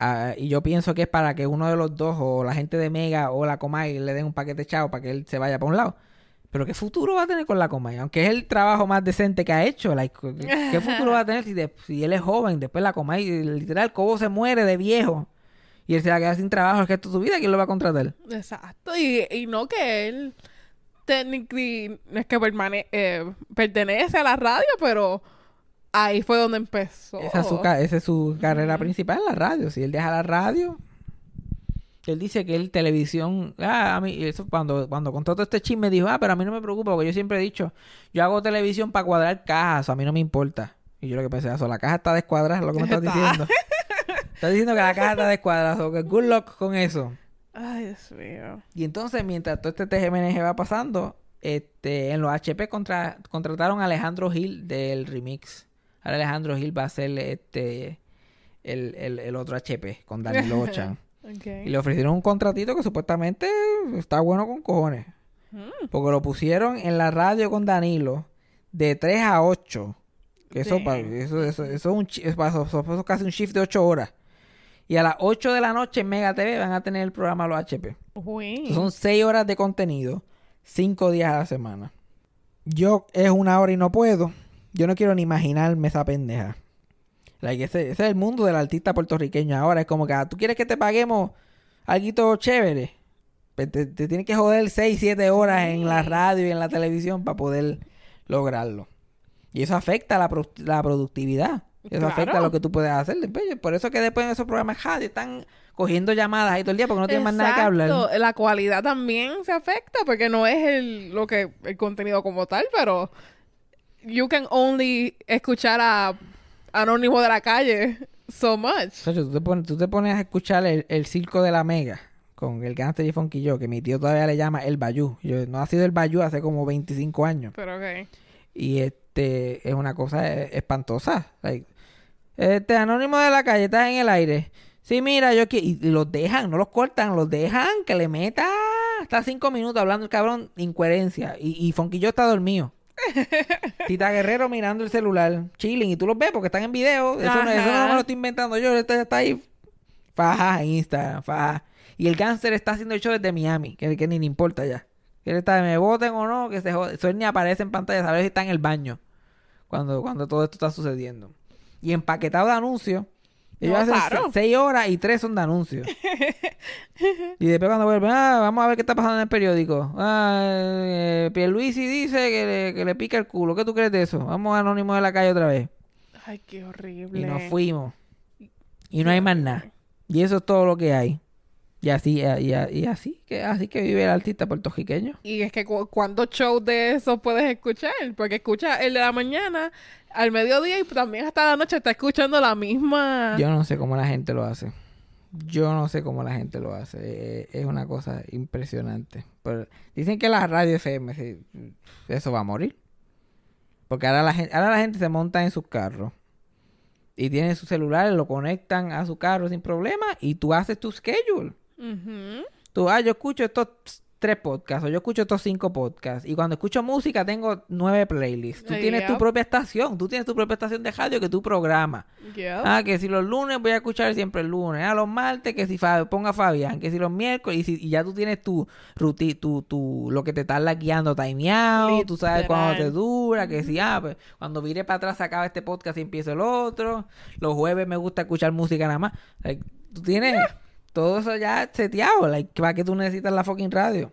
ah, y yo pienso que es para que uno de los dos, o la gente de Mega o la Comay, le den un paquete chavo para que él se vaya para un lado. Pero ¿qué futuro va a tener con la Comay? Aunque es el trabajo más decente que ha hecho. like, ¿Qué futuro va a tener si, de- si él es joven? Después la Comay, literal, Cobo se muere de viejo. Y él se va a quedar sin trabajo el resto de su vida. ¿Quién lo va a contratar? Exacto. Y, y no que él técnicamente no es que permane- eh, pertenece a la radio, pero ahí fue donde empezó. Esa es su, esa es su carrera principal, la radio. Si él deja la radio, él dice que él televisión, ah, a mí, eso cuando, cuando contó todo este chisme dijo, ah, pero a mí no me preocupa porque yo siempre he dicho, yo hago televisión para cuadrar cajas, a mí no me importa. Y yo lo que pensé, eso, la caja está descuadrada, es lo que me estás Está. diciendo. estás diciendo que la caja está descuadrada, so que good luck con eso. Ay, Dios mío. Y entonces, mientras todo este TGMNG va pasando, este, en los HP contra- contrataron a Alejandro Gil del remix. Ahora Alejandro Gil va a ser este el, el- el otro HP con Danilo Ochan. Y le ofrecieron un contratito que supuestamente está bueno con cojones. Porque lo pusieron en la radio con Danilo de 3 a 8. Que eso, pa- Damn. eso, eso, eso es un, eso- eso- eso es casi un shift de 8 horas. Y a las 8 de la noche en Mega TV van a tener el programa Los HP. Son seis horas de contenido, cinco días a la semana. Yo es una hora y no puedo. Yo no quiero ni imaginarme esa pendeja. Like, ese, ese es el mundo del artista puertorriqueño ahora. Es como que, ah, ¿tú quieres que te paguemos algo chévere? Pues te, te tienes que joder 6, 7 horas en la radio y en la televisión para poder lograrlo. Y eso afecta la, pro- la productividad. Eso Claro. afecta lo que tú puedes hacer. Por eso que después en esos programas radio están cogiendo llamadas ahí todo el día porque no tienen más nada que hablar. La cualidad también se afecta porque no es el, lo que, el contenido como tal, pero you can only escuchar a Anónimo de la calle so much. Sacho, tú, te pones, tú te pones a escuchar el, el circo de la Mega con el Gangster y Funky Joe, que mi tío todavía le llama el Bayú. Yo, no ha sido el Bayú hace como 25 años. Pero ok. Y este es una cosa eh, espantosa. Like, este anónimo de la calle está en el aire. Sí, mira, yo que y, y los dejan, no los cortan, los dejan que le meta hasta cinco minutos hablando el cabrón incoherencia. Y, y Joe está dormido. Tita Guerrero mirando el celular, chilling, y tú los ves porque están en video. Eso, no, eso no me lo estoy inventando yo, esto está ahí. Faja en Instagram, faja. Y el cáncer está haciendo el show desde Miami, que, que ni le importa ya. Que él está, me voten o no, que se jode. Eso él ni aparece en pantalla, saber si está en el baño cuando, cuando todo esto está sucediendo. Y empaquetado de anuncios. Ellos No, hacen claro. seis horas y tres son de anuncios. y después cuando vuelven, ah, vamos a ver qué está pasando en el periódico. Ah, eh, Pierluisi dice que le, que le pica el culo. ¿Qué tú crees de eso? Vamos a Anónimo de la calle otra vez. Ay, qué horrible. Y nos fuimos. Y no hay más nada. Y eso es todo lo que hay. Y así, y, y- y así, que, así que vive el artista puertorriqueño. Y es que cu ¿cuántos shows de esos puedes escuchar? Porque escucha el de la mañana, al mediodía y también hasta la noche está escuchando la misma. Yo no sé cómo la gente lo hace. Yo no sé cómo la gente lo hace. Eh, es una cosa impresionante. Pero dicen que la radio FM, sí, eso va a morir. Porque ahora la, gente, ahora la gente se monta en sus carros. Y tienen sus celulares, lo conectan a su carro sin problema. Y tú haces tu schedule. Ujú. Tú, ah, yo escucho estos tres podcasts o yo escucho estos cinco podcasts. Y cuando escucho música tengo nueve playlists. Tú tienes tu propia estación. Tú tienes tu propia estación de radio que tú programas. Yep. Ah, que si los lunes voy a escuchar siempre el lunes. Ah, los martes que si Fa- ponga Fabián. Que si los miércoles. Y, si- y ya tú tienes tu rutina, tu, tu, lo que te tarda guiando timeado. Tú sabes cuándo te dura. Que si, ah, pues, cuando vire para atrás se acaba este podcast y empiezo el otro. Los jueves me gusta escuchar música nada más. Tú tienes todo eso ya seteado. Like, ¿Para qué tú necesitas la fucking radio?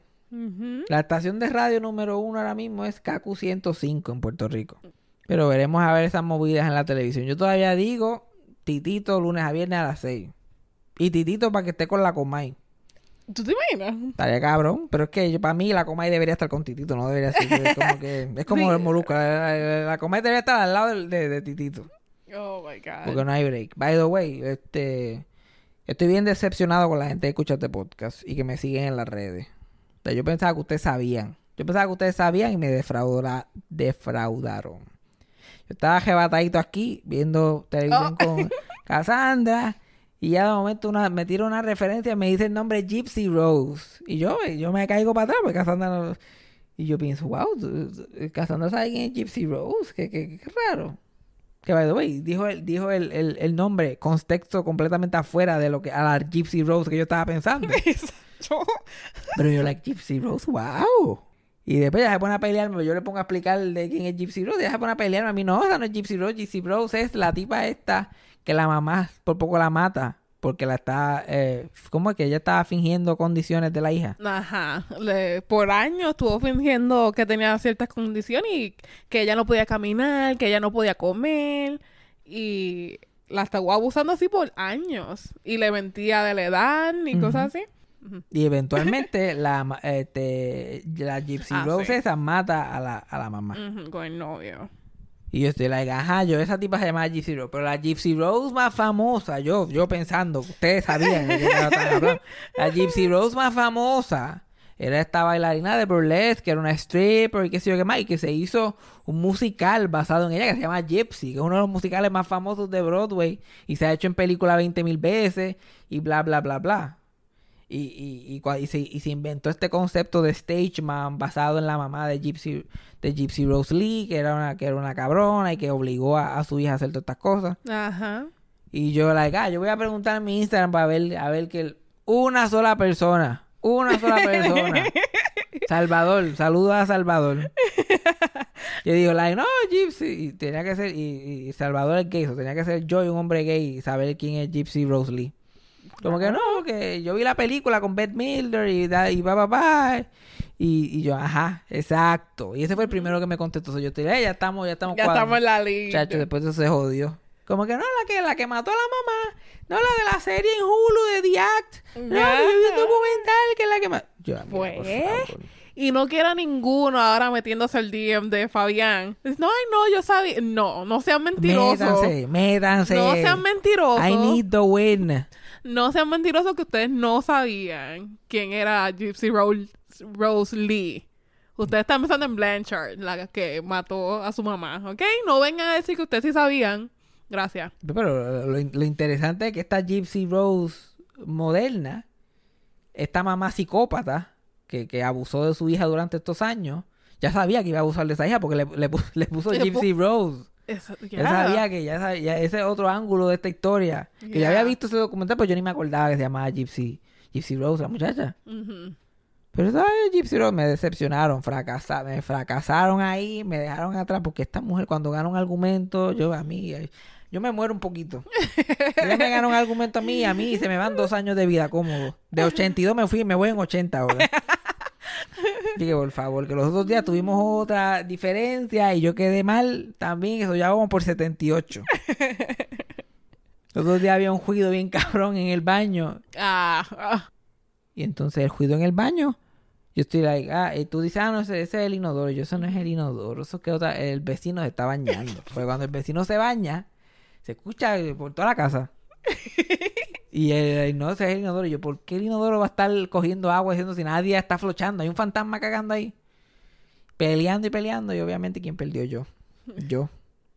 La estación de radio número uno ahora mismo es KQ 105 en Puerto Rico. Pero veremos a ver esas movidas en la televisión. Yo todavía digo Titito lunes a viernes a las 6. Y Titito para que esté con la Comay. ¿Tú te imaginas? Estaría cabrón. Pero es que yo- para mí la Comay debería estar con Titito. No debería ser. Es como, que, es como Sí. el Molusco. La, la- la Comay debería estar al lado de, de Titito. Oh my God. Porque no hay break. By the way, este... Estoy bien decepcionado con la gente que escucha este podcast y que me siguen en las redes. O sea, yo pensaba que ustedes sabían. Yo pensaba que ustedes sabían y me defraudara- defraudaron. Yo estaba arrebatadito aquí viendo televisión Oh. con Cassandra y ya de momento una, me tira una referencia y me dice el nombre Gypsy Rose. Y yo, yo me caigo para atrás porque Cassandra no- Y yo pienso, wow, Cassandra sabe quién es Gypsy Rose. Qué, qué- qué raro. Que by the way, dijo el, dijo el, el, el nombre con texto completamente afuera de lo que a la Gypsy Rose que yo estaba pensando. Pero yo, like, Gypsy Rose, wow. Y después ya se pone a pelearme, yo le pongo a explicar de quién es Gypsy Rose, ya se pone a pelearme a mí, no, esa no es Gypsy Rose, Gypsy Rose es la tipa esta que la mamá por poco la mata porque la está, eh, ¿cómo es que ella estaba fingiendo condiciones de la hija? Ajá. Le- por años estuvo fingiendo que tenía ciertas condiciones y que ella no podía caminar, que ella no podía comer. Y la estuvo abusando así por años. Y le mentía de la edad y cosas así. Y eventualmente la, este, la Gypsy Ah, Rose sí. esa mata a la, a la mamá. Con el novio. Y yo estoy like, ajá, yo esa tipa se llama Gypsy Rose. Pero la Gypsy Rose más famosa, yo, yo pensando, ustedes sabían. La Gypsy Rose más famosa era esta bailarina de burlesque, que era una stripper y qué sé yo qué más, y que se hizo un musical basado en ella que se llama Gypsy, que es uno de los musicales más famosos de Broadway y se ha hecho en película 20 mil veces y bla, bla, bla, bla. Y, y, y, y se, y se inventó este concepto de stage man basado en la mamá de Gypsy, de Gypsy Rose Lee, que era una, que era una cabrona y que obligó a, a su hija a hacer todas estas cosas. Ajá. Y yo, like, ah, yo voy a preguntar en mi Instagram para ver, a ver que una sola persona, una sola persona. Salvador, saludos a Salvador. Yo digo, like, no, Gypsy, y tenía que ser, y, y Salvador es gay, so tenía que ser yo y un hombre gay y saber quién es Gypsy Rose Lee. Como que no, que yo vi la película con Beth Milder y, da, y va, va, va. Y, y yo, ajá, exacto. Y ese fue el primero que me contestó. So, yo te dije, "Eh, ya estamos, ya estamos Ya cuadrando". estamos en la liga. Chacho, después de eso se jodió. Como que no, la que, la que mató a la mamá. No, la de la serie en Hulu de The Act. No, vi un documental que es la que mató. Yo, Pues. Y no quiera ninguno ahora metiéndose el DM de Fabián. No, ay, no, yo sabía. No, no sean mentirosos. Métanse, métanse. No sean mentirosos. I need the win. No sean mentirosos que ustedes no sabían quién era Gypsy Rose, Rose Lee. Ustedes están pensando en Blanchard, la que mató a su mamá, ¿ok? No vengan a decir que ustedes sí sabían. Gracias. Pero lo, lo interesante es que esta Gypsy Rose moderna, esta mamá psicópata que, que abusó de su hija durante estos años, ya sabía que iba a abusar de esa hija porque le, le le puso Le pu- Gypsy Rose. Eso- Ya sabía que ya sabía, ese otro ángulo de esta historia. Que Ya. ya había visto ese documental, pero yo ni me acordaba que se llamaba Gypsy, Gypsy Rose, la muchacha. Pero ¿sabes? Gypsy Rose me decepcionaron, fracasa- me fracasaron ahí, me dejaron atrás, porque esta mujer cuando gana un argumento, yo a mí, eh, yo me muero un poquito. Ella me gana un argumento a mí, a mí se me van dos años de vida cómodo. De 82 me fui y me voy en 80 ahora. Dije, por favor, que los otros días tuvimos otra diferencia y yo quedé mal también, eso ya vamos por 78. Los otros días había un juido bien cabrón en el baño Ah, ah. y entonces el juido en el baño, yo estoy like, ah, y tú dices, ah, no, ese, ese es el inodoro. Yo, eso no es el inodoro, eso es que otra, el vecino se está bañando. Porque cuando el vecino se baña, se escucha por toda la casa. Y él, no, ese es el inodoro. Y yo, ¿por qué el inodoro va a estar cogiendo agua diciendo si nadie está flochando? Hay un fantasma cagando ahí. Peleando y peleando. Y obviamente, ¿quién perdió? Yo. Yo.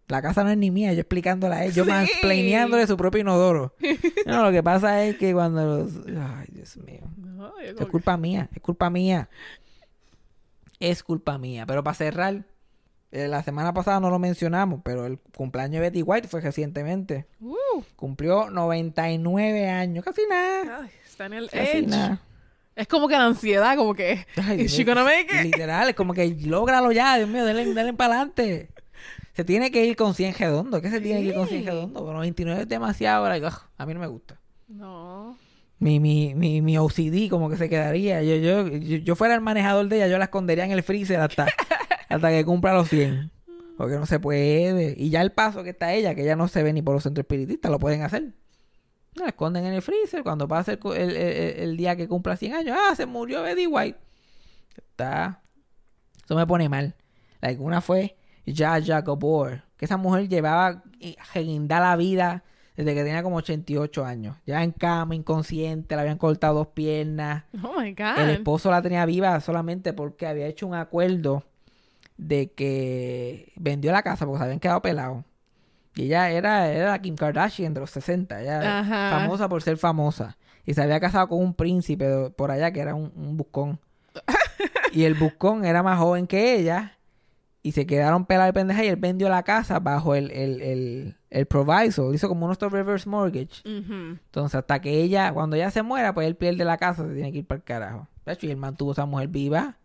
La casa no es ni mía, yo explicándola a él, yo Sí. mansplaineándole su propio inodoro. No, lo que pasa es que cuando los... Ay, Dios mío. No, Es culpa mía, es culpa mía. Es culpa mía. Pero para cerrar, eh, la semana pasada no lo mencionamos, pero el cumpleaños de Betty White fue recientemente. Uh, Cumplió 99 años, casi nada. ay, está en el Casi edge. nada. Es como que la ansiedad, como que. Ay, ¿Is she gonna make it? Literal, es como que lógralo ya, Dios mío, denle, denle para adelante. Se tiene que ir con 100 redondo. ¿Qué se tiene que ir con 100 redondo? Pero 99 es demasiado. like, a mí no me gusta. No. Mi, mi, mi, mi OCD como que se quedaría. Yo, yo, yo, yo fuera el manejador de ella, yo la escondería en el freezer hasta, hasta que cumpla los 100. Porque no se puede. Y ya el paso que está ella, que ella no se ve ni por los centros espiritistas, lo pueden hacer. La esconden en el freezer. Cuando pase el, el, el- el día que cumpla 100 años, ah, se murió Eddie White. Está. Eso me pone mal. Like, una fue Jaja Gabor. Que esa mujer llevaba guindar la vida desde que tenía como 88 años. Ya en cama, inconsciente, le habían cortado dos piernas. Oh my God. El esposo la tenía viva solamente porque había hecho un acuerdo de que vendió la casa porque se habían quedado pelados. Y ella era, era la Kim Kardashian de los 60. Ella Ajá. famosa por ser famosa. Y se había casado con un príncipe de- por allá que era un, un buscón. y el buscón era más joven que ella. Y se quedaron pelados de pendeja y él vendió la casa bajo el, el, el, el proviso. Hizo como unos reverse mortgage. Entonces, hasta que ella, cuando ella se muera, pues él pierde la casa, se tiene que ir para el carajo. De hecho, y él mantuvo a esa mujer viva.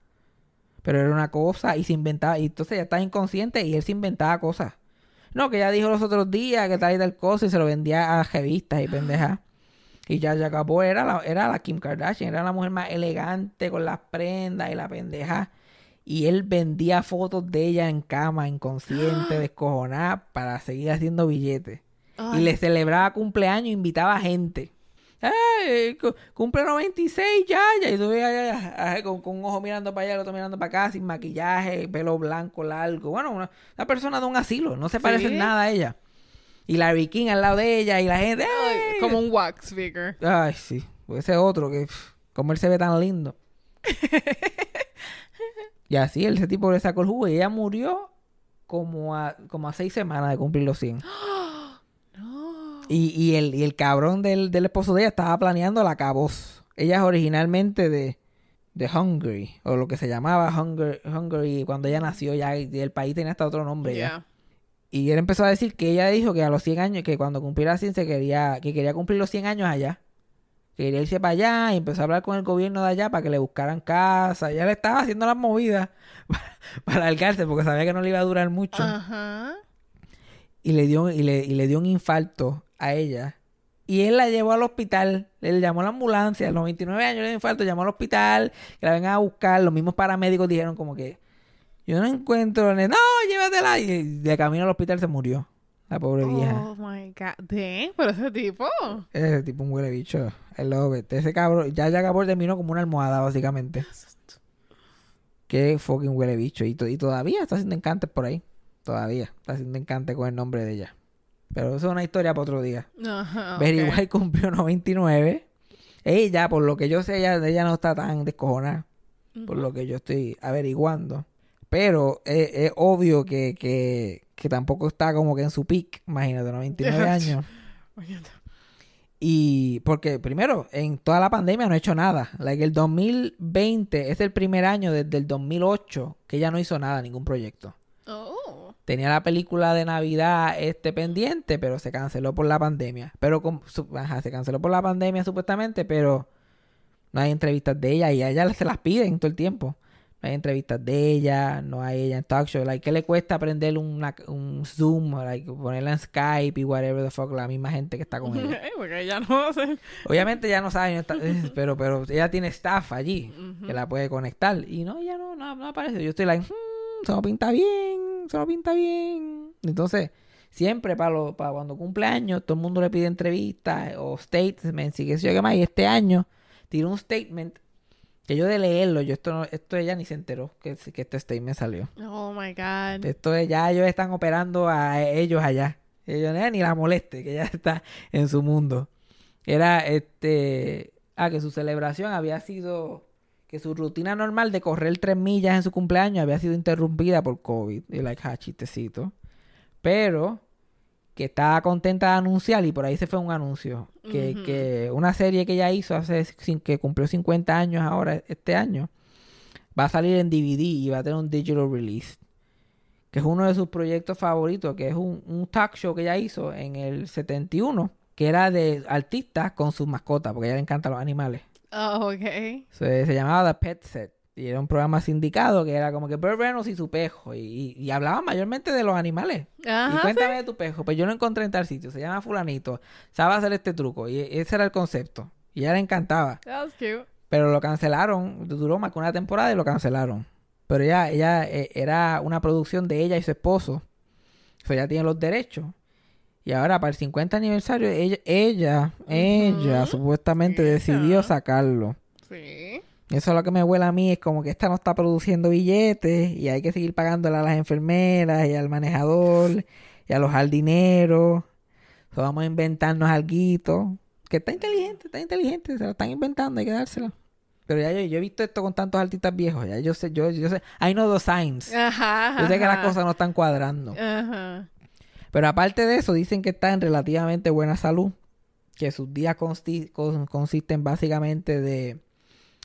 Pero era una cosa y se inventaba. Y entonces ella estaba inconsciente y él se inventaba cosas. No, que ella dijo los otros días que tal y tal cosa y se lo vendía a revistas y pendejas. Y ya Gabor era la, era la Kim Kardashian, era la mujer más elegante con las prendas y la pendeja. Y él vendía fotos de ella en cama, inconsciente, descojonada, para seguir haciendo billetes. Y le celebraba cumpleaños, invitaba gente. ¡Ay! cu- Cumple 96 ya, ya. Y tú allá, con, con un ojo mirando para allá, el otro mirando para acá, sin maquillaje, pelo blanco, largo. Bueno, una, una persona de un asilo, no se parece en nada a ella. Y Larry King al lado de ella y la gente. Ay, como un wax figure. Ay, sí. Pues ese otro que, pff, como él se ve tan lindo. y así, ese tipo le sacó el jugo y ella murió como a, como a seis semanas de cumplir los 100. Y, y, el, y el cabrón del, del esposo de ella estaba planeando la caboz. Ella es originalmente de, de Hungary, o lo que se llamaba Hungary, Hungary cuando ella nació ya, el país tenía hasta otro nombre ya. Y él empezó a decir que ella dijo que a los 100 años, que cuando cumpliera 100 se quería, que quería cumplir los 100 años allá. Que quería irse para allá y empezó a hablar con el gobierno de allá para que le buscaran casa. Ella le estaba haciendo las movidas para, para largarse porque sabía que no le iba a durar mucho. Ajá. Y le dio, y le, y le dio un infarto a ella. Y él la llevó al hospital, le llamó a la ambulancia, a los 29 años dio infarto, llamó al hospital, que la vengan a buscar. Los mismos paramédicos dijeron como que, yo no encuentro, no, llévatela. Y de camino al hospital se murió, la pobre vieja. Oh my god. Damn, pero ese tipo. Ese tipo un huele bicho. I love it. Ese cabrón, ya ya Gabor terminó como una almohada, básicamente. Qué fucking huele bicho. Y, to- y todavía está haciendo encantes por ahí. Todavía está haciendo encantes con el nombre de ella. Pero eso es una historia para otro día. Ajá. White cumplió 99. Ella, por lo que yo sé, ella, ella no está tan descojonada. Por lo que yo estoy averiguando. Pero es, es obvio que, que, que tampoco está como que en su peak. Imagínate, 99 años. Y porque primero, en toda la pandemia no ha hecho nada. Like, el 2020 es el primer año desde el 2008 que ella no hizo nada, ningún proyecto. Tenía la película de Navidad este pendiente, pero se canceló por la pandemia. Pero con, su- ajá, se canceló por la pandemia supuestamente, pero no hay entrevistas de ella y a ella se las piden todo el tiempo. No hay entrevistas de ella, no hay ella en talk show. Like, ¿qué le cuesta aprender una- un Zoom, like, ponerla en Skype y whatever the fuck, la misma gente que está con ella? Porque ella no hace. Obviamente ya no sabe, no está- pero, pero ella tiene staff allí que la puede conectar. Y no, ella no, no, no aparece. Yo estoy like, "Hmm, se lo pinta bien, se lo pinta bien. Entonces, siempre para, lo, para cuando cumple años, todo el mundo le pide entrevistas o statements y qué sé yo qué más. Y este año tiró un statement que yo de leerlo, yo esto, no- esto ella ni se enteró que, que este statement salió. Oh my god. Esto es, ya ellos están operando a ellos allá. Ellos eh, ni la moleste, que ya está en su mundo. Era este. Ah, que su celebración había sido. Que su rutina normal de correr tres millas en su cumpleaños había sido interrumpida por COVID. Y like, ah, chistecito. Pero que estaba contenta de anunciar, y por ahí se fue un anuncio, que, que una serie que ella hizo hace, que cumplió 50 años ahora, este año, va a salir en DVD y va a tener un digital release. Que es uno de sus proyectos favoritos, que es un, un talk show que ella hizo en el 71, que era de artistas con sus mascotas, porque a ella le encantan los animales. Oh, ok. Se, se llamaba The Pet Set. Y era un programa sindicado que era como que Burt Reynolds y su pejo. Y, y, y hablaban mayormente de los animales. y Ajá. cuéntame de tu pejo. Pues yo lo encontré en tal sitio. Se llama Fulanito. Sabe hacer este truco. Y ese era el concepto. Y ella le encantaba. That was cute. Pero lo cancelaron. Duró más que una temporada y lo cancelaron. Pero ella, ella eh, era una producción de ella y su esposo. O sea, ella tiene los derechos. Y ahora, para el 50 aniversario, ella, ella, ella supuestamente decidió sacarlo. Sí. Eso es lo que me huele a mí, es como que esta no está produciendo billetes y hay que seguir pagándole a las enfermeras y al manejador y a los jardineros. So, vamos a inventarnos algo que está inteligente, está inteligente, se lo están inventando, hay que dárselo. Pero ya yo, yo he visto esto con tantos artistas viejos, ya yo sé, yo, yo sé, I know the signs. Ajá. Yo sé que las cosas no están cuadrando. Ajá. Pero aparte de eso, dicen que está en relativamente buena salud. Que sus días consti- consisten básicamente de...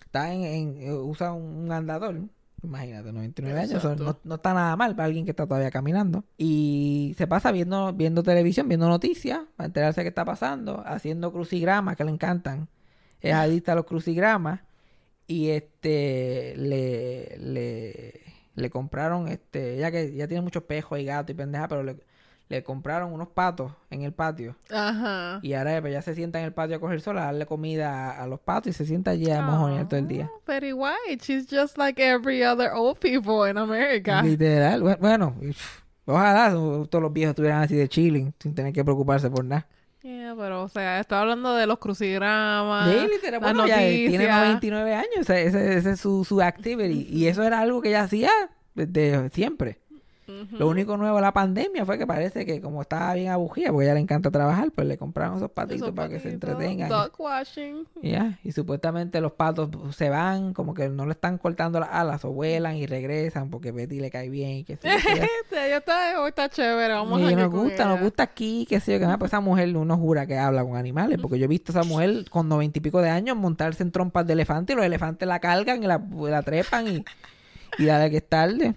Está en... en- usa un, andador. Imagínate, 99 años. eso Exacto. no, no está nada mal para alguien que está todavía caminando. Y se pasa viendo, viendo televisión, viendo noticias, para enterarse de qué está pasando. Haciendo crucigramas, que le encantan. Es adicta a los crucigramas. Y este... Le... le le compraron este ya que ya tiene muchos pejos y gatos y pendeja pero le, le compraron unos patos en el patio. Ajá. Y ahora pues, ella se sienta en el patio a coger sol, a darle comida a, a los patos y se sienta allí a mojonear todo el día. Betty White, she's just like every other old people in America. Literal. Bu- Bueno, ojalá todos los viejos estuvieran así de chilling, sin tener que preocuparse por nada. Yeah, pero, o sea, está hablando de los crucigramas. Sí, literal. las Bueno, ya tiene noticias. 99 años, ese, ese- ese es su, su activity. Y eso era algo que ella hacía desde siempre. Lo único nuevo de la pandemia fue que parece que como estaba bien abugida, porque a ella le encanta trabajar, pues le compraron esos patitos Esos para que se patitos, entretengan. Duck washing. Y ya, y supuestamente los patos se van, como que no le están cortando las alas, o vuelan y regresan porque Betty le cae bien y que sé yo, que ya- Este, ya está, hoy está chévere. Vamos y a nos gusta, nos gusta aquí, qué sé yo, que nada, pues esa mujer uno jura que habla con animales, porque yo he visto a esa mujer con noventa y pico de años montarse en trompas de elefante y los elefantes la cargan y la, la trepan y, y dale que es tarde.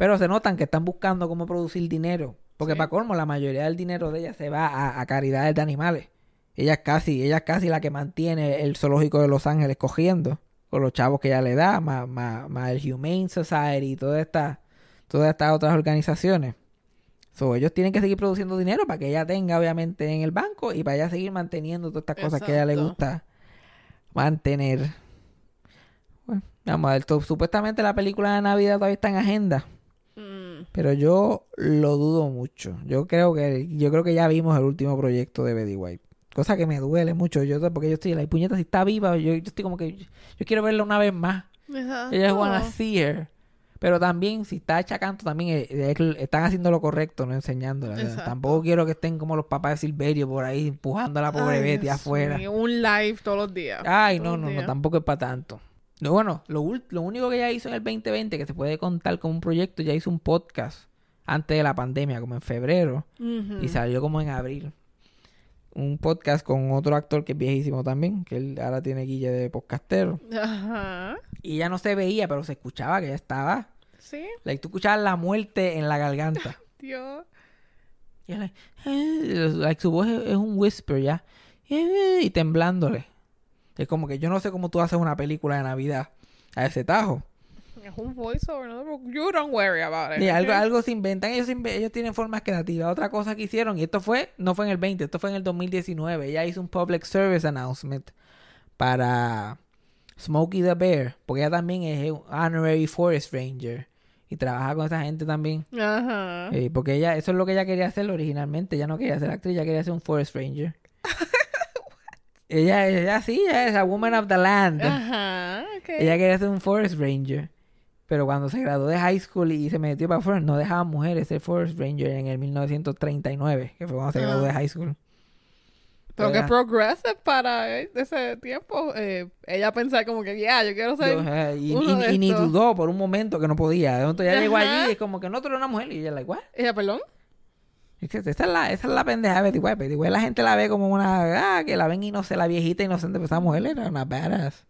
Pero se notan que están buscando cómo producir dinero, porque Sí. para colmo la mayoría del dinero de ella se va a, a caridades de animales. Ella es casi, ella es casi la que mantiene el zoológico de Los Ángeles cogiendo, con los chavos que ella le da, más, más, más el Humane Society y todas estas todas estas otras organizaciones. So, ellos tienen que seguir produciendo dinero para que ella tenga, obviamente, en el banco y para ella seguir manteniendo todas estas cosas que a ella le gusta mantener. Bueno, vamos a ver. Supuestamente la película de Navidad todavía está en agenda, pero yo lo dudo mucho. Yo creo que yo creo que ya vimos el último proyecto de Betty White. Cosa que me duele mucho. Yo porque yo estoy, la puñeta si está viva, yo, yo estoy como que yo quiero verla una vez más. exacto. Ellos wanna see her. Pero también, si está hecha canto, también eh, están haciendo lo correcto, no enseñándola. Exacto. tampoco quiero que estén como los papás de Silverio por ahí empujando a la pobre Ay, Betty afuera. mío, un live todos los días. Ay, Todos no, no, no, tampoco es para tanto. No, bueno, lo, lo único que ella hizo en el 2020, que se puede contar como un proyecto, ya hizo un podcast antes de la pandemia, como en febrero, y salió como en abril. Un podcast con otro actor que es viejísimo también, que él ahora tiene guille de podcastero. Ajá. Y ella no se veía, pero se escuchaba que ella estaba Sí, Like, tú escuchabas la muerte en la garganta. Dios. Y ella, like, eh, like, su voz es, es un whisper ya. Eh, Y temblándole. Es como que yo no sé cómo tú haces una película de Navidad a ese tajo. Es un voiceover, no You don't worry about it. Y algo, algo se inventan. Ellos, ellos tienen formas creativas. Otra cosa que hicieron, y esto fue, no fue en el 20, esto fue en el 2019. Ella hizo un public service announcement para Smokey the Bear. Porque ella también es un honorary forest ranger. Y trabaja con esa gente también. Ajá. Eh, porque ella, eso es lo que ella quería hacer originalmente. Ella no quería ser actriz, ella quería ser un forest ranger. ella, ella sí, ella es a woman of the land. Ajá. ok. Ella quería ser un forest ranger. Pero cuando se graduó de high school y se metió para forest, no dejaban mujeres ser forest ranger en el 1939, que fue cuando se graduó de Ah. high school. Pero que progressive para ese tiempo. eh, ella pensaba como que, ya, yo quiero ser. Yo, eh, y, uno y- de y ni dudó por un momento que no podía. De momento ya llegó allí y es como que no, tú eres una mujer. Y ella, like, what? Ella, perdón. Esa es la, esa es la pendeja de Betty White. Betty White la gente la ve como una... Ah, que la ven inocente, la viejita inocente. Pero esa mujer era una badass.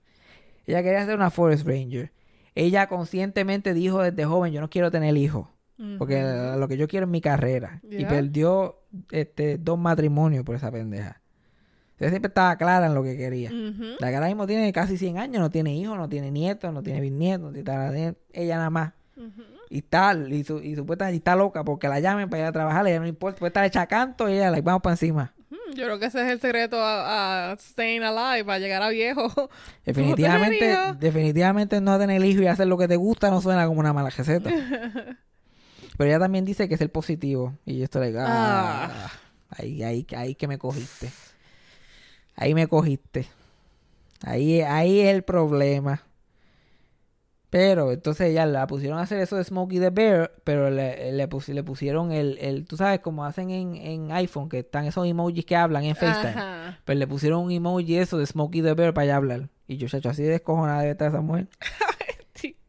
Ella quería ser una Forest Ranger. Ella conscientemente dijo desde joven, yo no quiero tener hijos. Porque lo que yo quiero es mi carrera. Y perdió este, dos matrimonios por esa pendeja. Ella siempre estaba clara en lo que quería. La que ahora mismo tiene casi 100 años, no tiene hijos, no tiene nietos, no tiene bisnietos, no tiene ella nada más. Y tal, y, su, y supuestamente está loca porque la llamen para ir a trabajar, ella no importa, puede estar hecha canto y ella, like, vamos para encima. Mm, Yo creo que ese es el secreto a, a staying alive, para llegar a viejo. Definitivamente, definitivamente no tener hijos y hacer lo que te gusta no suena como una mala receta. Pero ella también dice que es el positivo. Y yo estoy like, ah, ahí, ahí, ahí que me cogiste. Ahí me cogiste. Ahí, ahí es el problema. Pero entonces ya la pusieron a hacer eso de Smokey the Bear, pero le, le, pus- le pusieron el, el, tú sabes, como hacen en, en iPhone, que están esos emojis que hablan en FaceTime. Ajá. Pero le pusieron un emoji eso de Smokey the Bear para allá hablar. Y yo, chacho, así de descojonada debe estar esa mujer.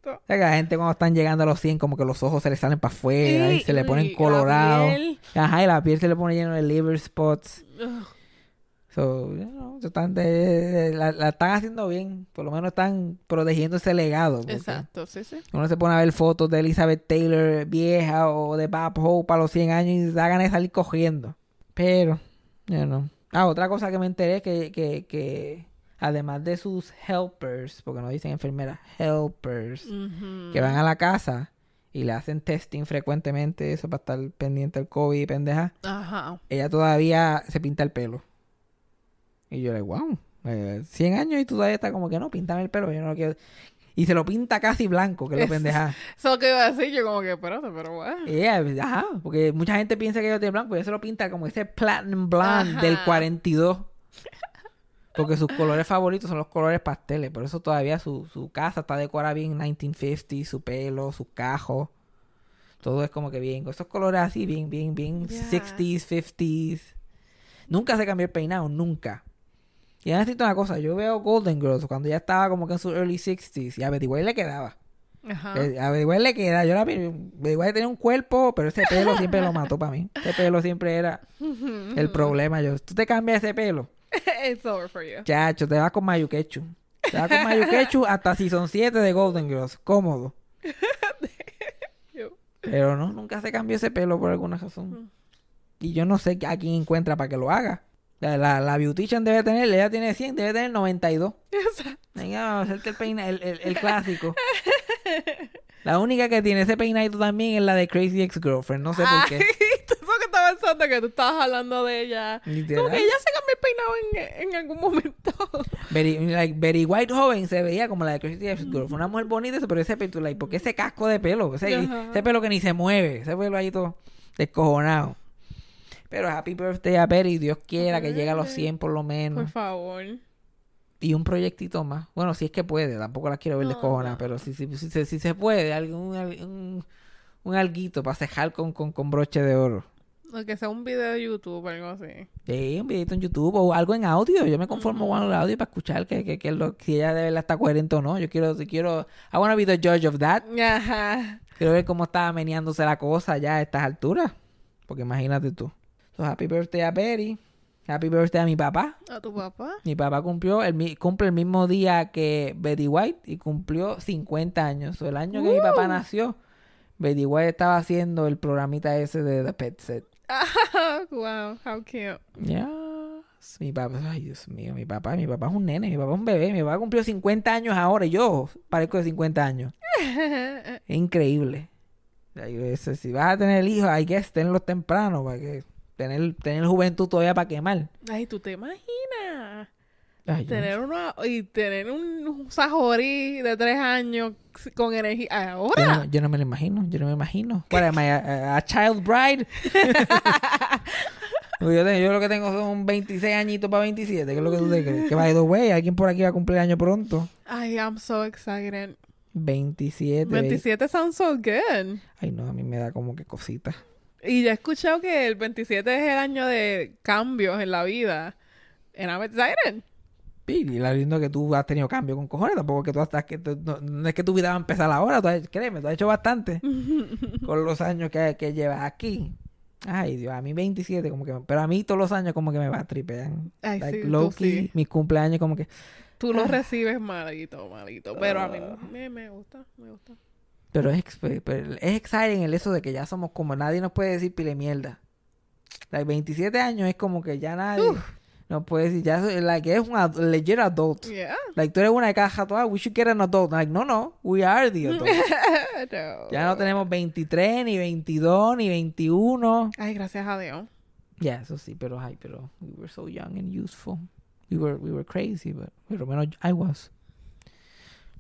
O sea, que la gente cuando están llegando a los 100, como que los ojos se le salen para afuera y, Sí, se le y ponen colorados. Ajá, y la piel se le pone lleno de liver spots. Ugh. So, you know, están de- la, la están haciendo bien. Por lo menos están protegiendo ese legado. Exacto, sí, sí. Uno se pone a ver fotos de Elizabeth Taylor vieja o de Bob Hope a los 100 años y da ganas de salir cogiendo. Pero, you know. Ah, otra cosa que me enteré que, que, que además de sus helpers, porque no dicen enfermeras, helpers, que van a la casa, y le hacen testing frecuentemente, eso para estar pendiente del COVID y pendeja, Ajá. ella todavía se pinta el pelo. Y yo le digo, wow, eh, 100 años y tú todavía está como que no, píntame el pelo, yo no lo quiero. Y se lo pinta casi blanco, que es lo pendeja. Eso que iba a decir yo como que, espérate, pero bueno. Ajá, porque mucha gente piensa que ella tiene blanco, y se lo pinta como ese platinum blonde Ajá. del 42. Porque sus colores favoritos son los colores pasteles, por eso todavía su, su casa está decorada bien 1950, su pelo, su cajo. Todo es como que bien, con esos colores así, bien, bien, bien Ya. 60s, 50s. Nunca se cambió el peinado, nunca. Y ahora necesito una cosa, yo veo Golden Girls cuando ya estaba como que en sus early 60s y a Betty White le quedaba. Ajá. Eh, A Betty White le queda. Yo la vi. Betty White tenía un cuerpo, pero ese pelo siempre lo mató para mí. Ese pelo siempre era el problema. Yo, tú te cambias ese pelo, It's over for you. chacho, te vas con Mayuquechu. Te vas con Mayuquechu hasta Season 7 de Golden Girls. Cómodo. Pero no, nunca se cambió ese pelo por alguna razón. Y yo no sé a quién encuentra para que lo haga. La, la, la beautician debe tener, ella tiene 100, debe tener 92. Venga, hacerte el peina, el, el, el clásico. La única que tiene ese peinadito también es la de Crazy Ex-Girlfriend. No sé por qué. eso que estaba pensando que tú estabas hablando de ella. Literal. Como que ella se cambió el peinado en, en algún momento. Betty, like, Betty White joven se veía como la de Crazy Ex-Girlfriend. Una mujer bonita, pero ese pelo, like, ¿por qué ese casco de pelo? Ese, ese pelo que ni se mueve. Ese pelo ahí todo descojonado. Pero happy birthday a Betty. Dios quiera que llegue a los 100 por lo menos. Por favor. Y un proyectito más. Bueno, si es que puede. Tampoco las quiero ver No, descojonadas. no. Pero si, si, si, se- si se puede. Algún, un, un alguito para cejar con, con, con broche de oro. O que sea un video de YouTube o algo así. Sí, un videito en YouTube o algo en audio. Yo me conformo con el audio para escuchar que, que, que lo, si ella de verdad está coherente o no. Yo quiero, si quiero, I wanna be the judge of that. Ajá. Quiero ver cómo está meneándose la cosa ya a estas alturas. Porque imagínate tú. So, happy birthday a Betty. Happy birthday a mi papá. ¿A tu papá? Mi papá cumplió el, mi- cumple el mismo día que Betty White y cumplió 50 años. So, el año que mi papá nació, Betty White estaba haciendo el programita ese de The Pet Set. wow, how cute. Yes. Mi papá, ay Dios mío, mi papá, mi papá es un nene, mi papá es un bebé, mi papá cumplió 50 años ahora y yo parezco de 50 años. Es increíble. Si vas a tener hijos, hay que tenerlos temprano para que tener, tener juventud todavía para quemar. Ay, ¿tú te imaginas? Ay, yo- Tener uno y tener un, sajorí de tres años con energía. yo, Ahora. no, yo no me lo imagino, yo no me imagino. Am I, a, a child bride? Yo, tengo- yo lo que tengo son 26 añitos para 27, ¿qué es lo que tú te crees? Que by the way, alguien por aquí va a cumplir año pronto. Ay, I'm so excited. 27. 27 sounds so good. Ay, no, a mí me da como que cosita. Y ya he escuchado que el 27 es el año de cambios en la vida. I'm excited. Sí, y la lindo que tú has tenido cambio con cojones, tampoco que tú hasta que tú- no, no es que tu vida va a empezar ahora, tú has- créeme, tú has hecho bastante con los años que, que llevas aquí. Ay, Dios, a mí 27 como que, pero a mí todos los años como que me va a tripear. Ay, Like, sí, low key, sí. mis cumpleaños como que, Tú Ah. lo recibes malito, malito. Pero a mí me, me gusta, me gusta. Pero es, pero es exciting el eso de que ya somos como nadie nos puede decir pile mierda. Like 27 años es como que ya nadie nos puede decir, ya like, es un ad- legit adult. Yeah. Like, tú eres una de caja toda, we should get an adult. Like, no, no, we are the adult. No. ya no tenemos 23, ni 22, ni 21. Ay, gracias a Dios. Ya, eso sí, pero, ay, pero we were so young and useful. We were, we were crazy, but por lo menos I was.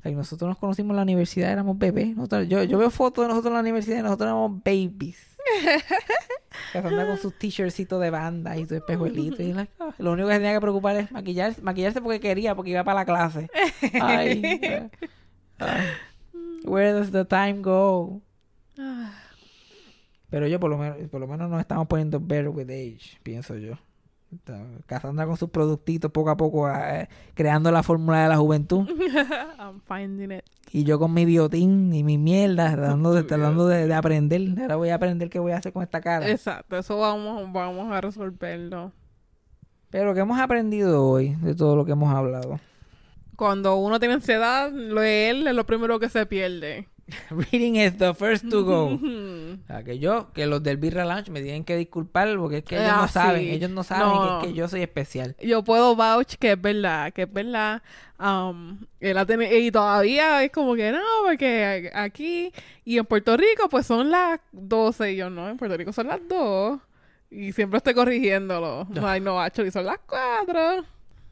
Like, nosotros nos conocimos en la universidad, éramos bebés. Nosotros- yo, yo veo fotos de nosotros en la universidad y nosotros éramos babies. Casandra con sus t-shirtsitos de banda y su espejuelito. Y like, ah, lo único que tenía que preocupar es maquillarse, maquillarse porque quería, porque iba para la clase. Ay, eh, ay. Where does the time go? Pero yo por lo menos, por lo menos nos estamos poniendo better with age, pienso yo. Cassandra con sus productitos poco a poco eh, creando la fórmula de la juventud. I'm finding it. Y yo con mi biotín y mi mierda, tratando de, tratando de, de aprender. Ahora voy a aprender qué voy a hacer con esta cara. Exacto, eso vamos, vamos a resolverlo. Pero ¿qué hemos aprendido hoy de todo lo que hemos hablado? Cuando uno tiene ansiedad, leer es lo primero que se pierde. Reading is the first to go. O sea, que yo, que los del Birra Lounge me tienen que disculpar porque es que ellos Ah, no saben, sí. ellos no saben No. que es que yo soy especial. Yo puedo vouch que es verdad, que es verdad. Um, él ha y todavía es como que no, porque aquí y en Puerto Rico pues son las 12 y yo no, en Puerto Rico son las 2 y siempre estoy corrigiéndolo. Ay, no, macho, y son las 4.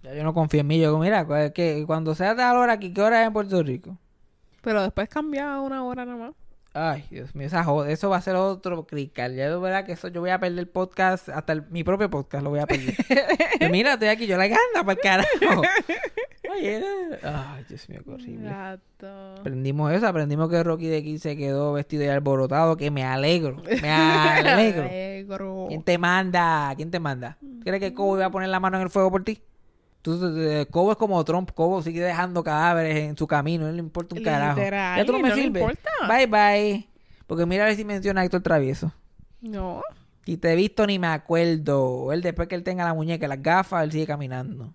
Ya yo no confío en mí. Yo digo, mira, que cuando sea tal hora aquí, ¿qué hora es en Puerto Rico? Pero después cambia a una hora nada más. Ay, Dios mío, esa joda, eso va a ser otro crical. Ya yo verá que eso yo voy a perder el podcast, hasta el- mi propio podcast lo voy a perder. Pero mira, estoy aquí, yo la gana para el carajo. Oye, ay, Dios mío, qué horrible. Gato. Aprendimos eso, aprendimos que Rocky de aquí se quedó vestido y alborotado, que me alegro, me alegro. Alegro. ¿Quién te manda? ¿Quién te manda? ¿Crees que Cobo iba a poner la mano en el fuego por ti? Tú, eh, Cobo es como Trump, Cobo sigue dejando cadáveres en su camino, no le importa un carajo. Ya tú no y me no le sirves. importa. Bye bye. Porque mira a ver si menciona a Héctor Travieso. No. Si te he visto ni me acuerdo. Él después que él tenga la muñeca, y las gafas, él sigue caminando.